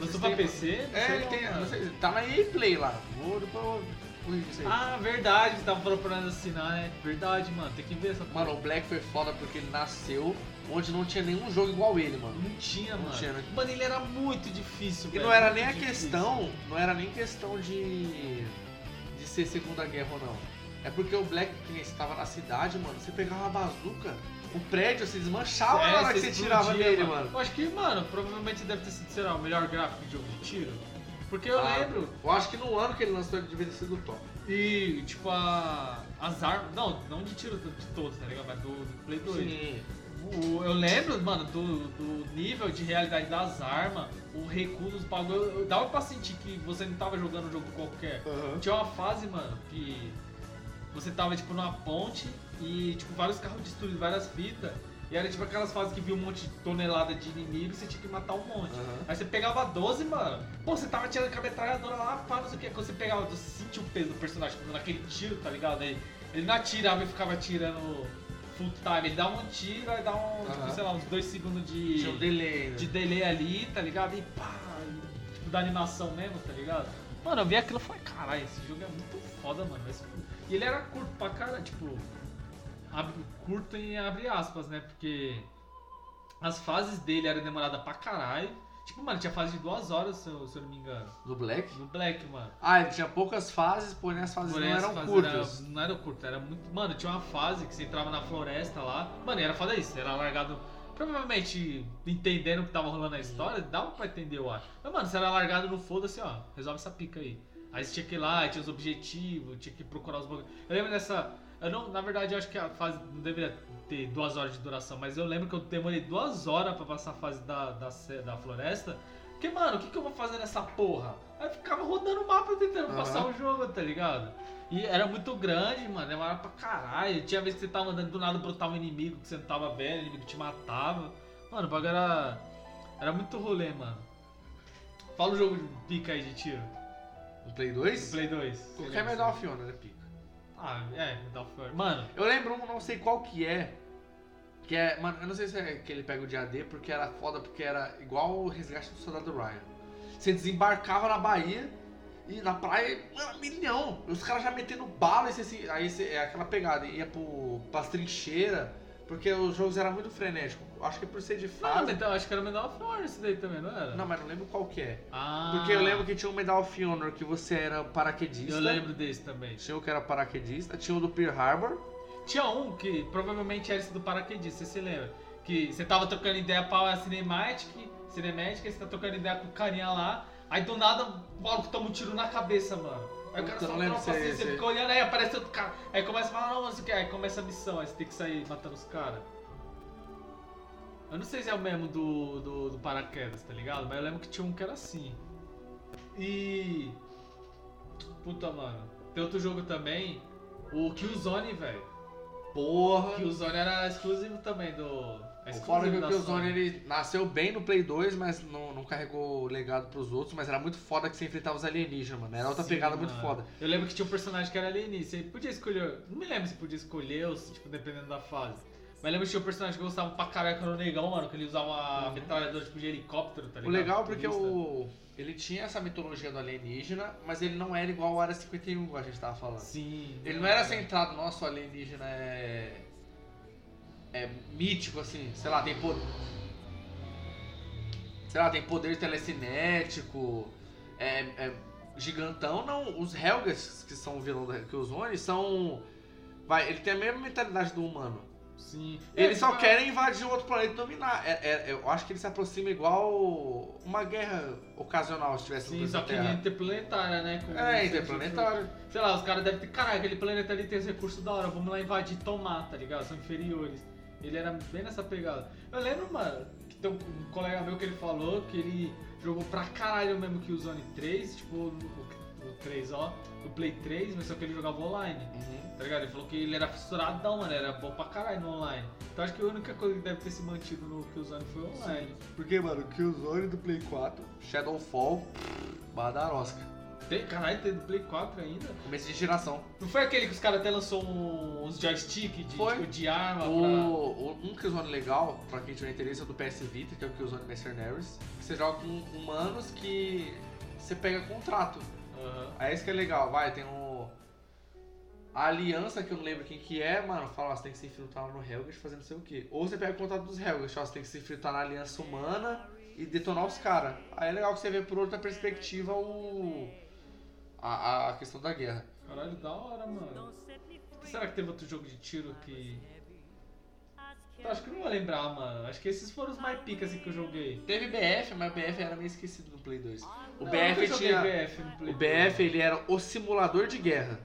Lançou pra PC? Não É, sei ele tem. Não sei, tá na EA Play lá. Vou depois eu corrigir isso aí. Ah, verdade, você tava procurando assinar, né? Verdade, mano, tem que ver essa. Mano, o Black foi foda porque ele nasceu onde não tinha nenhum jogo igual ele, mano. Não tinha, Não mano. tinha, né? Mano, ele era muito difícil, E velho, não era nem a difícil. questão, não era nem questão de de ser Segunda Guerra ou não. É porque o Black, que nem você tava na cidade, mano, você pegava uma bazuca, o prédio se desmanchava na hora que você tirava nele, mano. Eu acho que, mano, provavelmente deve ter sido, sei lá, o melhor gráfico de jogo de tiro. Porque eu Ah, lembro, Eu acho que no ano que ele lançou ele devia ter sido top. e tipo, a, as armas. Não, não de tiro de todos, tá ligado? Mas do, do Play 2. Sim. O- eu lembro, mano, do, do nível de realidade das armas, o recuo dos bagulho. eu- eu- Dava pra sentir que você não tava jogando um jogo qualquer. Tinha uma fase, mano, que você tava tipo numa ponte e tipo vários carros destruídos, várias fitas. E era tipo aquelas fases que viu um monte de tonelada de inimigo e você tinha que matar um monte. Aham. Aí você pegava 12, mano. Pô, você tava tirando com a metralhadora lá, pá, não sei o que. Quando você pegava, você sentia o peso do personagem tipo, naquele tiro, tá ligado? Aí ele não atirava e ficava tirando full time. Ele dá um tiro, aí dá um, tipo, Aham. sei lá, uns dois segundos de Tinha um delay ainda. de delay ali, tá ligado? E pá, tipo, da animação mesmo, tá ligado? Mano, eu vi aquilo e falei, caralho, esse jogo é muito foda, mano. Esse- E ele era curto pra caralho, tipo, abre- curto em abre aspas, né? Porque as fases dele eram demoradas pra caralho. Tipo, mano, tinha fase de duas horas, se eu, se eu não me engano. Do Black? No Black, mano. Ah, ele tinha poucas fases, porém as fases Porém, não eram fases curtas. Era, não era curta, era muito. Mano, tinha uma fase que você entrava na floresta lá. Mano, era foda isso, era largado. Provavelmente entendendo o que tava rolando na história, dava pra entender, eu acho. Mas, mano, você era largado no foda-se, ó, resolve essa pica aí. Aí você tinha que ir lá, tinha os objetivos, tinha que procurar os bagulhos. Eu lembro dessa. Eu não, na verdade, eu acho que a fase não deveria ter duas horas de duração, mas eu lembro que eu demorei duas horas pra passar a fase da, da, da floresta. Porque, mano, o que, que eu vou fazer nessa porra? Aí eu ficava rodando o mapa tentando Aham. passar o jogo, tá ligado? E era muito grande, mano, demorava pra caralho. Tinha vez que você tava andando do nada brotava um inimigo que você não tava vendo, o inimigo te matava. Mano, o bagulho era. Era muito rolê, mano. Fala o jogo de pica aí de tiro. No Play Do 2? Play 2. Qualquer Medal of Honor é pica. Ah, é, Medal of Honor. Mano, Eu lembro um, não sei qual que é. Que é. Mano, eu não sei se é que ele pega o DAD porque era foda, porque era igual o resgate do soldado Ryan. Você desembarcava na Bahia e na praia, mano, milhão. Os caras já metendo bala, e você, aí você, é aquela pegada, ia pro, pras trincheiras, porque os jogos eram muito frenéticos. Acho que por ser de não, fase. então, acho que era Medal of Honor esse daí também, não era? Não, mas não lembro qual que é. Ah, Porque eu lembro que tinha um Medal of Honor que você era paraquedista. Eu lembro desse também. Tinha o que era paraquedista, tinha o do Pearl Harbor. Tinha um que provavelmente era esse do paraquedista, você se lembra? Que você tava trocando ideia pra Cinematic, Cinematic, aí você tá trocando ideia com o carinha lá, aí do nada o maluco toma um tiro na cabeça, mano. Aí o cara só não se é assim, você fica olhando, aí aparece outro cara. Aí começa a falar, não, não sei o que, aí começa a missão, aí você tem que sair matando os caras. Eu não sei se é o mesmo do, do, do paraquedas, tá ligado? Mas eu lembro que tinha um que era assim. E. Puta, mano. Tem outro jogo também, o Killzone, velho. Porra! Killzone era exclusivo também do. é O foda é que o Killzone ele nasceu bem no Play 2, mas não, não carregou legado pros outros, mas era muito foda que você enfrentava os alienígenas, mano. Era outra Sim, pegada muito mano. foda. Eu lembro que tinha um personagem que era alienígena. Você podia escolher. Não me lembro se podia escolher ou se, tipo, dependendo da fase. Mas eu lembro que tinha um personagem que eu gostava pra caralho, que era o negão, mano, que ele usava uma Uhum. metralhadora tipo de helicóptero, tá O ligado? legal é porque o. Ele tinha essa mitologia do alienígena, mas ele não era igual ao Área 51, igual a gente tava falando. Sim. Ele não era centrado, nossa, o alienígena é. É mítico, assim, sei lá, tem poder. Sei lá, tem poder telecinético, é, é gigantão. Não, os Helgas, que são o vilão da Killzone, são. Vai, ele tem a mesma mentalidade do humano. Sim. Eles É, só tipo, querem invadir outro planeta e dominar. É- é- eu acho que ele se aproxima igual uma guerra ocasional se tivesse Sim, só que é Terra. interplanetária, né? com- É, interplanetário. Sei lá, os caras devem ter. Caralho, aquele planeta ali tem os recursos da hora, vamos lá invadir e tomar, tá ligado? São inferiores. Ele era bem nessa pegada. Eu lembro, mano, que tem um, um colega meu que ele falou que ele jogou pra caralho mesmo que o Zone 3, tipo o, o 3, ó, o Play 3, mas só que ele jogava online. Uhum. Tá ligado? Ele falou que ele era fissuradão, mano, era bom pra caralho no online. Então acho que a única coisa que deve ter se mantido no Killzone foi online. Porque, mano, Killzone do Play 4, Shadowfall, Badarosca. Tem, caralho, tem do Play 4 ainda? Começo de geração. Não foi aquele que os caras até lançou um- uns joystick de, Foi. tipo, de arma O, pra... o- um Killzone legal, pra quem tiver interesse, é do PS Vita, que é o Killzone Mercenaries. Que você joga com humanos que você pega contrato. Aham. Aí esse que é legal, vai, tem o. A aliança, que eu não lembro quem que é, mano, fala, ó, você tem que se infiltrar no Helgas fazendo não sei o quê. Ou você pega o contato dos Helgas, ó, você tem que se infiltrar na aliança humana e detonar os caras. Aí é legal que você vê por outra perspectiva o. A, a questão da guerra. Caralho, da hora, mano. Será que teve outro jogo de tiro que... Eu acho que eu não vou lembrar, mano. Acho que esses foram os mais picas assim, que eu joguei. Teve BF, mas o BF era meio esquecido no Play 2. O Não, BF tinha. BF no Play O BF ele era o simulador de guerra.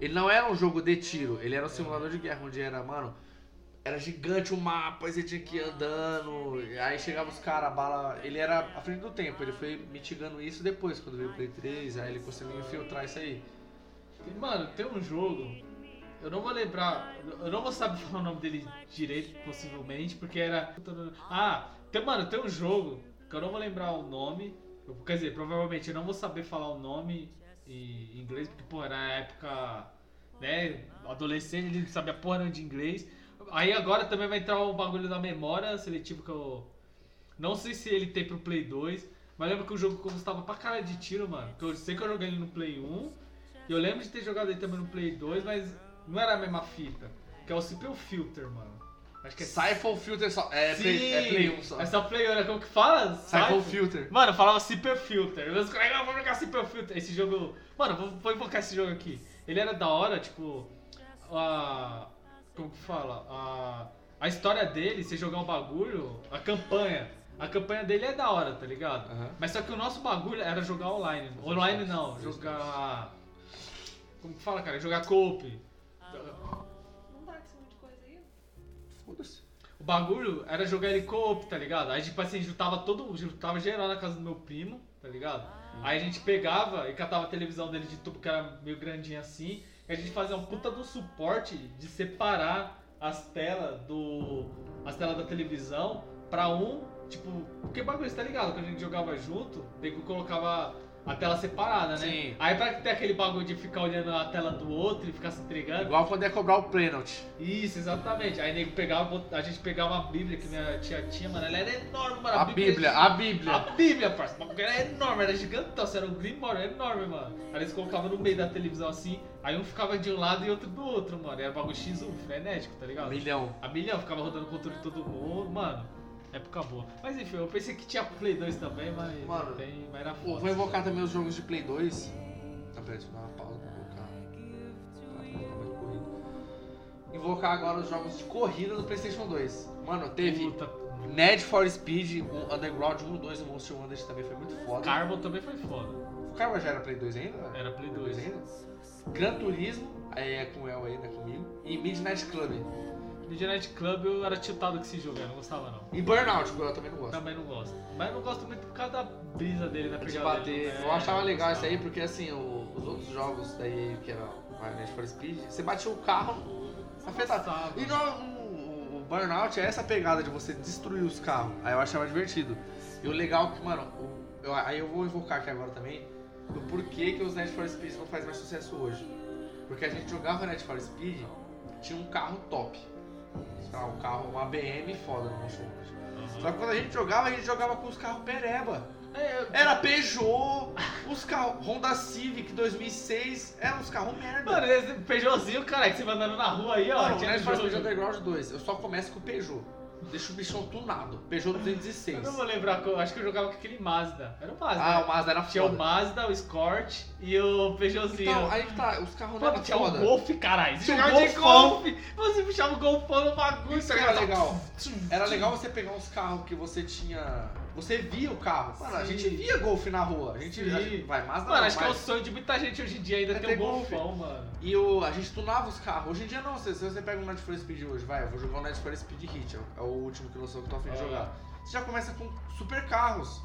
Ele não era um jogo de tiro, ele era um simulador de guerra, onde era, mano, era gigante o mapa, aí você tinha que ir andando, aí chegava os caras, a bala. Ele era à frente do tempo, ele foi mitigando isso depois, quando veio o Play 3, aí ele conseguiu infiltrar isso aí. Mano, tem um jogo. Eu não vou lembrar. Eu não vou saber falar o nome dele direito, possivelmente, porque era. Ah, tem, mano, tem um jogo que eu não vou lembrar o nome. Quer dizer, provavelmente eu não vou saber falar o nome em inglês, porque, pô, era época. Né, adolescente, ele não sabia porra de inglês. Aí agora também vai entrar o bagulho da memória seletiva que eu. Não sei se ele tem pro Play 2, mas lembro que o jogo gostava pra caralho de tiro, mano. Que eu sei que eu joguei ele no Play 1. E eu lembro de ter jogado ele também no Play 2, mas não era a mesma fita. Que é o Simple Filter, mano. Acho que é Siphon Filter só. É, play, é Play 1 só. É só Play 1, né? Como que fala? Siphon? Filter. Mano, eu falava Super Filter. Meus colegas vão jogar Super Filter. Esse jogo. Mano, vou, vou invocar esse jogo aqui. Ele era da hora, tipo. A. Como que fala? A. A história dele, você jogar um bagulho, a campanha. A campanha dele é da hora, tá ligado? Aham. Mas só que o nosso bagulho era jogar online. Online não, jogar. Como que fala, cara? Jogar coop. Foda-se. O bagulho era jogar ele co-op, tá ligado? Aí, tipo assim, juntava todo. Juntava geral na casa do meu primo, tá ligado? Aí a gente pegava e catava a televisão dele de tubo que era meio grandinha assim. E a gente fazia um puta do suporte de separar as telas do. as telas da televisão pra um, tipo. Porque bagulho, você tá ligado? Quando a gente jogava junto, nego colocava a tela separada, né? Sim. Aí pra ter aquele bagulho de ficar olhando a tela do outro e ficar se entregando. Igual quando ia cobrar o pênalti. Isso, exatamente. Aí nego pegava, a gente pegava uma bíblia que minha tia tinha, mano, ela era enorme, mano. A Bíblia, a Bíblia. A bíblia, parça. O bagulho era enorme, era gigantão, era um grimório, era enorme, mano. Aí eles colocavam no meio da televisão assim, aí um ficava de um lado e outro do outro, mano. Era bagulho X1, frenético, tá ligado? Milhão. A milhão, ficava rodando o controle de todo mundo, mano. Época boa. Mas enfim, eu pensei que tinha Play 2 também, mas Mano, tem, era Pô, foda. vou invocar também os jogos de Play 2. Ah, peraí, deixa eu dar uma pausa pra invocar. Pra ficar mais corrido. Invocar agora os jogos de corrida do PlayStation 2. Mano, teve Puta, Need for Speed, Underground 1, 2 e o Monster Wanted também foi muito foda. Carbon também foi foda. O Carva já era Play 2 ainda? Era Play 2. ainda? Gran Turismo, aí é com o El aí, né, comigo. E Midnight Club. Midnight Club eu era tiltado com esse jogo, eu não gostava não. E Burnout, eu também não gosto. Também não gosto. Mas eu não gosto muito por causa da brisa dele, né? De pegada bater. dele, né? Eu achava legal isso aí, porque assim, o- os outros jogos daí, que era o Need for Speed, você batia o carro, afetava. E no, no- o Burnout é essa pegada de você destruir os carros. Aí eu achava divertido. E o legal é que, mano, o- eu- aí eu vou invocar aqui agora também do porquê que os Need for Speed não faz mais sucesso hoje. Porque a gente jogava Need for Speed, tinha um carro top. Sei lá, um carro, uma BM foda no Monster Hunter. Aham. Só que quando a gente jogava, a gente jogava com os carros pereba. É, Era Peugeot, os carros Honda Civic 2006, eram uns carros merda. Mano, esse Peugeotzinho, cara, que você vai andando na rua aí, ó. Mano, o tinha Need for Speed jogo. Underground 2, eu só começo com o Peugeot. Deixa o bichão tunado. Peugeot Eu 206. não vou lembrar, eu acho que eu jogava com aquele Mazda. Era o Mazda. Ah, né? o Mazda era Tinha o foda. Mazda, o Escort e o Peugeotzinho. Então, aí que tá, os carros não eram tinha foda. um Golf, caralho. Tinha um Golfão. Golf. Você puxava o Golfão no bagulho. Isso era legal. Era legal você pegar uns carros que você tinha. Você via o carro. Mano, a gente via Golf na rua. A gente, a gente vai, Mazda Mano, não, acho que é o mas- sonho de muita gente hoje em dia ainda É ter um Golf. Golfão, mano. E o, a gente tunava os carros. Hoje em dia não, se, você pega um Need for Speed hoje, vai, eu vou jogar um Need for Speed Hit, é o último que lançou que eu tô afim de Ah. jogar. Você já começa com super carros.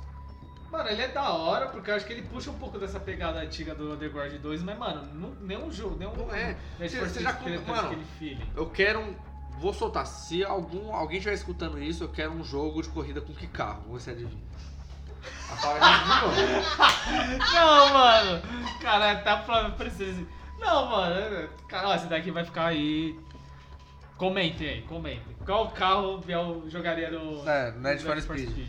Mano, ele é da hora, porque eu acho que ele puxa um pouco dessa pegada antiga do Underground 2, mas, mano, não, nenhum jogo, nenhum. Não é. Você- você já com- mano, aquele feeling. Eu quero um. Vou soltar. Se algum, alguém estiver escutando isso, eu quero um jogo de corrida com que carro? Se adivinha. Não, mano! Cara, tá falando preciso. Não, mano. Cara, ó, esse daqui vai ficar aí. Comentem aí, comentem. Qual carro Biel jogaria no. É, Need no for Speed.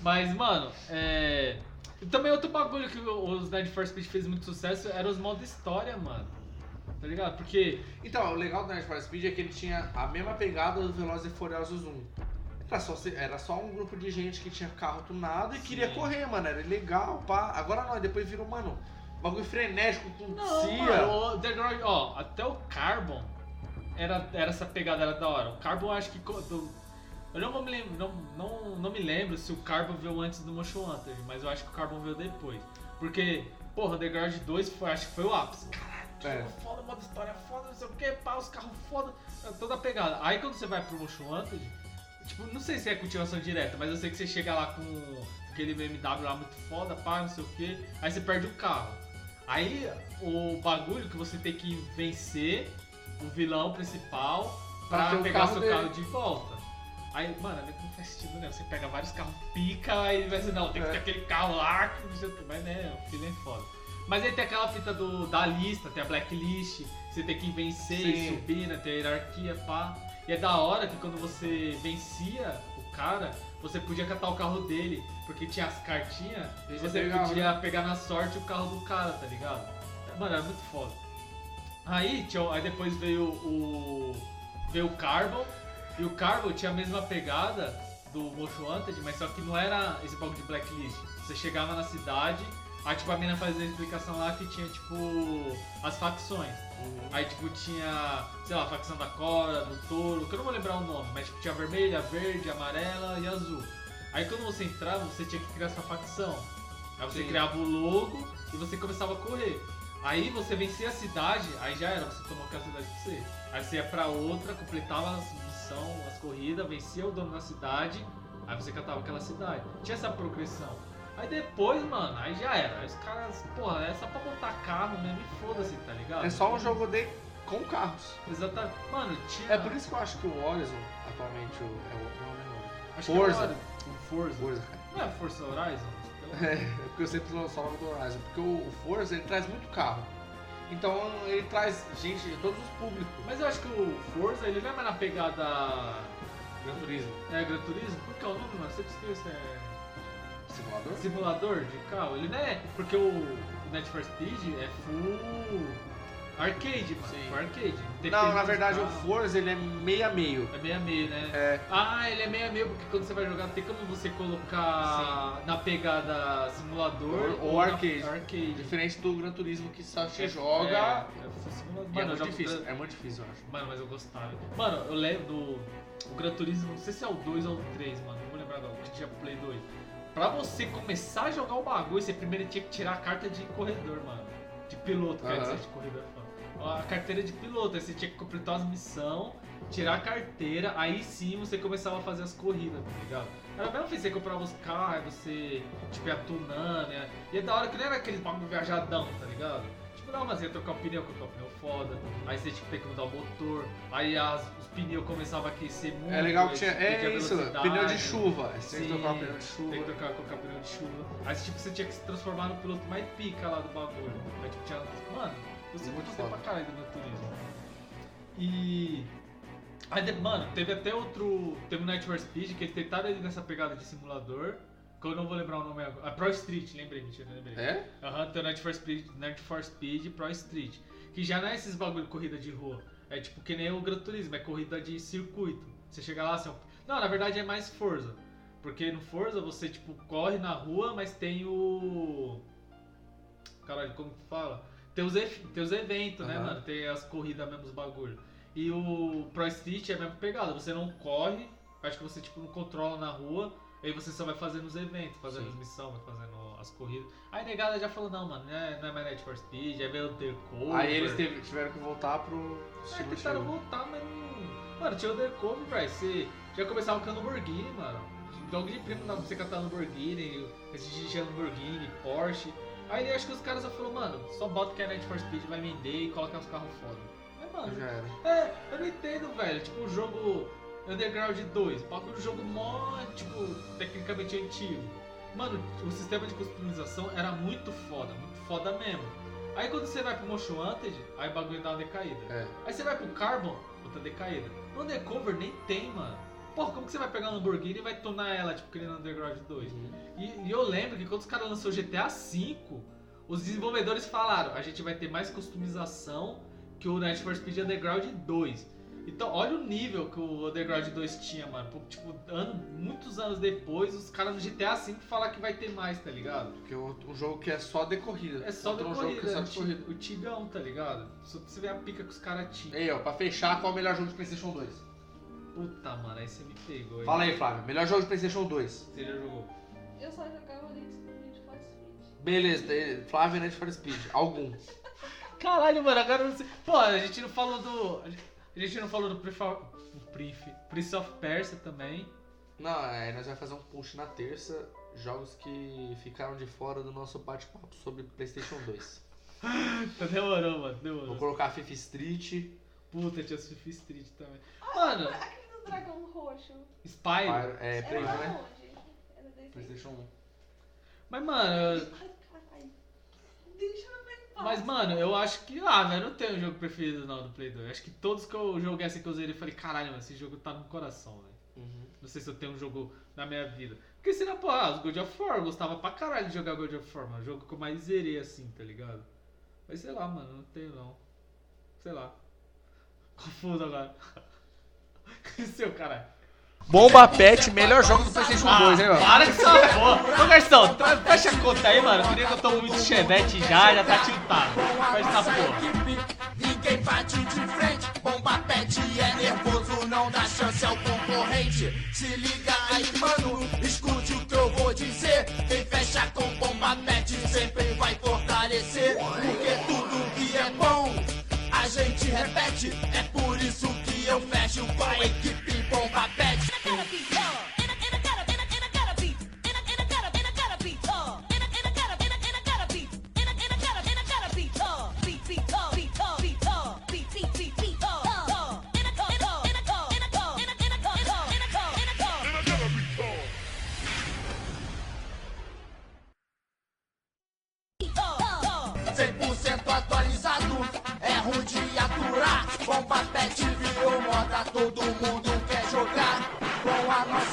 Mas, mano, é. e Também outro bagulho que os Need for Speed fez muito sucesso era os modos história, mano. Tá ligado? Porque. Então, o legal do Need for Speed é que ele tinha a mesma pegada do Velozes e Furiosos 1. Era só, era só um grupo de gente que tinha carro tunado e queria Sim. correr, mano. Era legal, pá. Agora não, depois virou, mano, bagulho frenético com Não, CIA. mano, o The ó, até o Carbon era, era essa pegada, era da hora. O Carbon acho que. do- eu não, vou me lembro, não, não, não me lembro se o Carbon veio antes do Motion Hunter, mas eu acho que o Carbon veio depois. Porque, porra, Underground 2 foi, acho que foi o ápice. É. jogo foda, modo história foda, não sei o que, pá, os carros foda, toda a pegada. Aí quando você vai pro Motion Hunter, tipo, não sei se é continuação direta, mas eu sei que você chega lá com aquele BMW lá muito foda, pá, não sei o que, aí você perde o carro. Aí o bagulho que você tem que vencer o vilão principal Pra pra, pegar carro seu dele. carro de volta. Aí, mano, não faz sentido, né? Você pega vários carros pica, aí vai dizer, não, tem que É. ter aquele carro lá, que não sei o que, mas né, o filho é foda. Mas aí tem aquela fita do, da lista, tem a blacklist, você tem que vencer e Sim. subir, né? Tem a hierarquia, pá. E é da hora que quando você vencia o cara, você podia catar o carro dele, porque tinha as cartinhas e você pegava, podia pegar na sorte o carro do cara, tá ligado? Mano, era muito foda. Aí, tinha, aí depois veio o. veio o Carbon, e o Carbon tinha a mesma pegada do Motion Hunted, mas só que não era esse bagulho de blacklist. Você chegava na cidade, aí tipo a mina fazia a explicação lá que tinha tipo as facções. Aí tipo tinha, sei lá, a facção da Cora, do Touro, que eu não vou lembrar o nome, mas tipo tinha vermelha, verde, amarela e azul. Aí quando você entrava, você tinha que criar sua facção. Aí você Sim. criava o logo e você começava a correr. Aí você vencia a cidade, aí já era, você tomou aquela cidade pra você. Aí você ia pra outra, completava as missões, as corridas, vencia o dono da cidade, aí você catava aquela cidade. Tinha essa progressão. Aí depois, mano, aí já era. Aí os caras, porra, é só pra montar carro mesmo e foda-se, tá ligado? É só um jogo de com carros. Exatamente. Mano, tinha. É por isso que eu acho que o Horizon, atualmente, o- é o não é o Acho Forza. Que é o Forza. Forza. Não é Forza Horizon? É, é porque eu sempre só falo do Horizon. Porque o, o Forza, ele traz muito carro. Então, ele traz gente de todos os públicos. Mas eu acho que o Forza, ele não é mais na pegada. Gran Turismo. É, Gran Turismo? Por que é o nome, mano? Sempre esqueço. É. Simulador? Simulador de carro? Ele não é. Porque o Net for Speed é full. Arcade, mano. Sim. Full arcade. Não, na de verdade, o. Forza, ele é meio a meio. É meio a meio, né? É. Ah, ele é meio a meio porque quando você vai jogar tem como você colocar na pegada simulador Ou- ou arcade. arcade. Diferente do Gran Turismo, que só você É- joga... É, é simulador. E é muito difícil. É muito difícil, eu acho. Mano, mas eu gostava. Mano, eu lembro do o Gran Turismo, não sei se é o 2 ou o 3, mano, não vou lembrar não, que tinha Play 2. Pra você começar a jogar o bagulho, você primeiro tinha que tirar a carta de corredor, mano. De piloto, quer dizer, de corredor. A carteira de piloto, aí você tinha que completar as missões, tirar a carteira, aí sim você começava a fazer as corridas, tá ligado? Era mesmo que você comprava os carros, você, tipo, ia tunando, né? E é da hora que não era aquele bagulho viajadão, tá ligado? Tipo, não, mas ia trocar o pneu, colocar o pneu foda, aí você tinha que ter que mudar o motor, aí as- os pneus começavam a aquecer muito. É legal que tinha... É isso, pneu de chuva. Você tem que Sim, trocar o pneu de chuva. Tem que trocar, colocar pneu de chuva. Aí tipo, você tinha que se transformar no piloto mais pica lá do bagulho. Aí tipo, tinha. Mano, você Muito gostei pra caralho do Turismo. E. Aí, mano, teve até outro. Teve o Night for Speed que eles tentaram ele nessa pegada de simulador. Que eu não vou lembrar o nome agora. A Pro Street, lembrei, mentira, lembrei. É? Aham, tem o Night for Speed, Night for Speed Pro Street. Que já não é esses bagulho de corrida de rua. É tipo que nem o Gran Turismo, é corrida de circuito. Você chega lá, assim, não, na verdade é mais Forza. Porque no Forza você tipo corre na rua, mas tem o caralho, como que fala? Tem os, tem os eventos, né, Aham. mano? Tem as corridas mesmo, os bagulho. E o Pro Street é a mesma pegada, você não corre, acho que você tipo não controla na rua, aí você só vai fazendo os eventos, fazendo Sim. as missões, vai fazendo as corridas. Aí negada já falou, não, mano, não é, não é mais Need for Speed, aí veio o Undercover. Aí eles teve- tiveram que voltar pro É, tentaram voltar, mas não. Mano, tinha o Undercover, velho. Você já começava com a Lamborghini, mano. Logo de primo dava pra você catar Lamborghini, esse dirigir Lamborghini, Porsche. Aí acho que os caras só falaram, mano, só bota que é Need for Speed, vai vender e coloca uns carros foda. Mas, mano, Já era. é, eu não entendo, velho. Tipo, o jogo Underground 2, bagulho jogo mó, tipo, tecnicamente antigo. Mano, o sistema de customização era muito foda, muito foda mesmo. Aí quando você vai pro Motion Hunted, aí o bagulho dá uma decaída. É. Aí você vai pro Carbon, outra decaída. No Undercover nem tem, mano. Porra, como que você vai pegar uma Lamborghini e vai tunar ela, tipo, que nem no Underground 2? E, e eu lembro que quando os caras lançou o GTA V, os desenvolvedores falaram, a gente vai ter mais customização que o Need for Speed Underground 2. Então, olha o nível que o Underground 2 tinha, mano. Tipo, ano, muitos anos depois, os caras no GTA V falam que vai ter mais, tá ligado? Porque o, um jogo que é só de corrida. É só de Contra um corrida, jogo que é só o de ti- corrida. o Tigão, tá ligado? Só pra você ver a pica que os caras tinham. Ei, ó, pra fechar, qual é o melhor jogo de Playstation 2? Puta, mano, aí você me pegou. hein? Fala aí, Flávio. Melhor jogo de Playstation 2. Você já jogou? Eu só jogava Need for Speed. Beleza, Flávio e Need for Speed. Algum. Caralho, mano, agora eu não sei. Pô, a gente não falou do. A gente não falou do Prince of, Prince- of Persia também. Não, é, nós vamos fazer um post na terça. Jogos que ficaram de fora do nosso bate-papo sobre Playstation 2. Então demorou, mano, Vou demorou. colocar FIFA Street, Puta, tinha Surf Street também. Mano, Aquele do dragão roxo. Spyro. Fire- é, Play 1, da né? Playstation 1. Mas, mano. Deixa eu ver. Mas, mano, eu acho que. Ah, velho, não tenho um jogo preferido não do Play 2. Acho que todos que eu joguei assim que eu zerei, eu falei, caralho, mano, esse jogo tá no coração, velho. Uhum. Não sei se eu tenho um jogo na minha vida. Porque senão, pô, ah, os God of War, eu gostava pra caralho de jogar God of War, mano. O jogo que eu mais zerei assim, tá ligado? Mas sei lá, mano, não tenho não. Sei lá. Confuso agora. Seu caralho. Bomba Pet, melhor jogo do Playstation Ah, 2, hein, mano? para com essa porra. Ô, tra- fecha a conta aí, mano. Queria que eu tô muito chevette já, já tá tiltado. Fecha essa porra. Ninguém bate de frente, bomba pet é nervoso, não dá chance ao concorrente. Se liga aí, mano, escute o que eu vou dizer. Quem fecha com bomba pet sempre vai fortalecer. Porque tudo que é bom, a gente repete. É por isso que eu fecho com a equipe bomba pet. Pet virou moda, todo mundo quer jogar. Com a nossa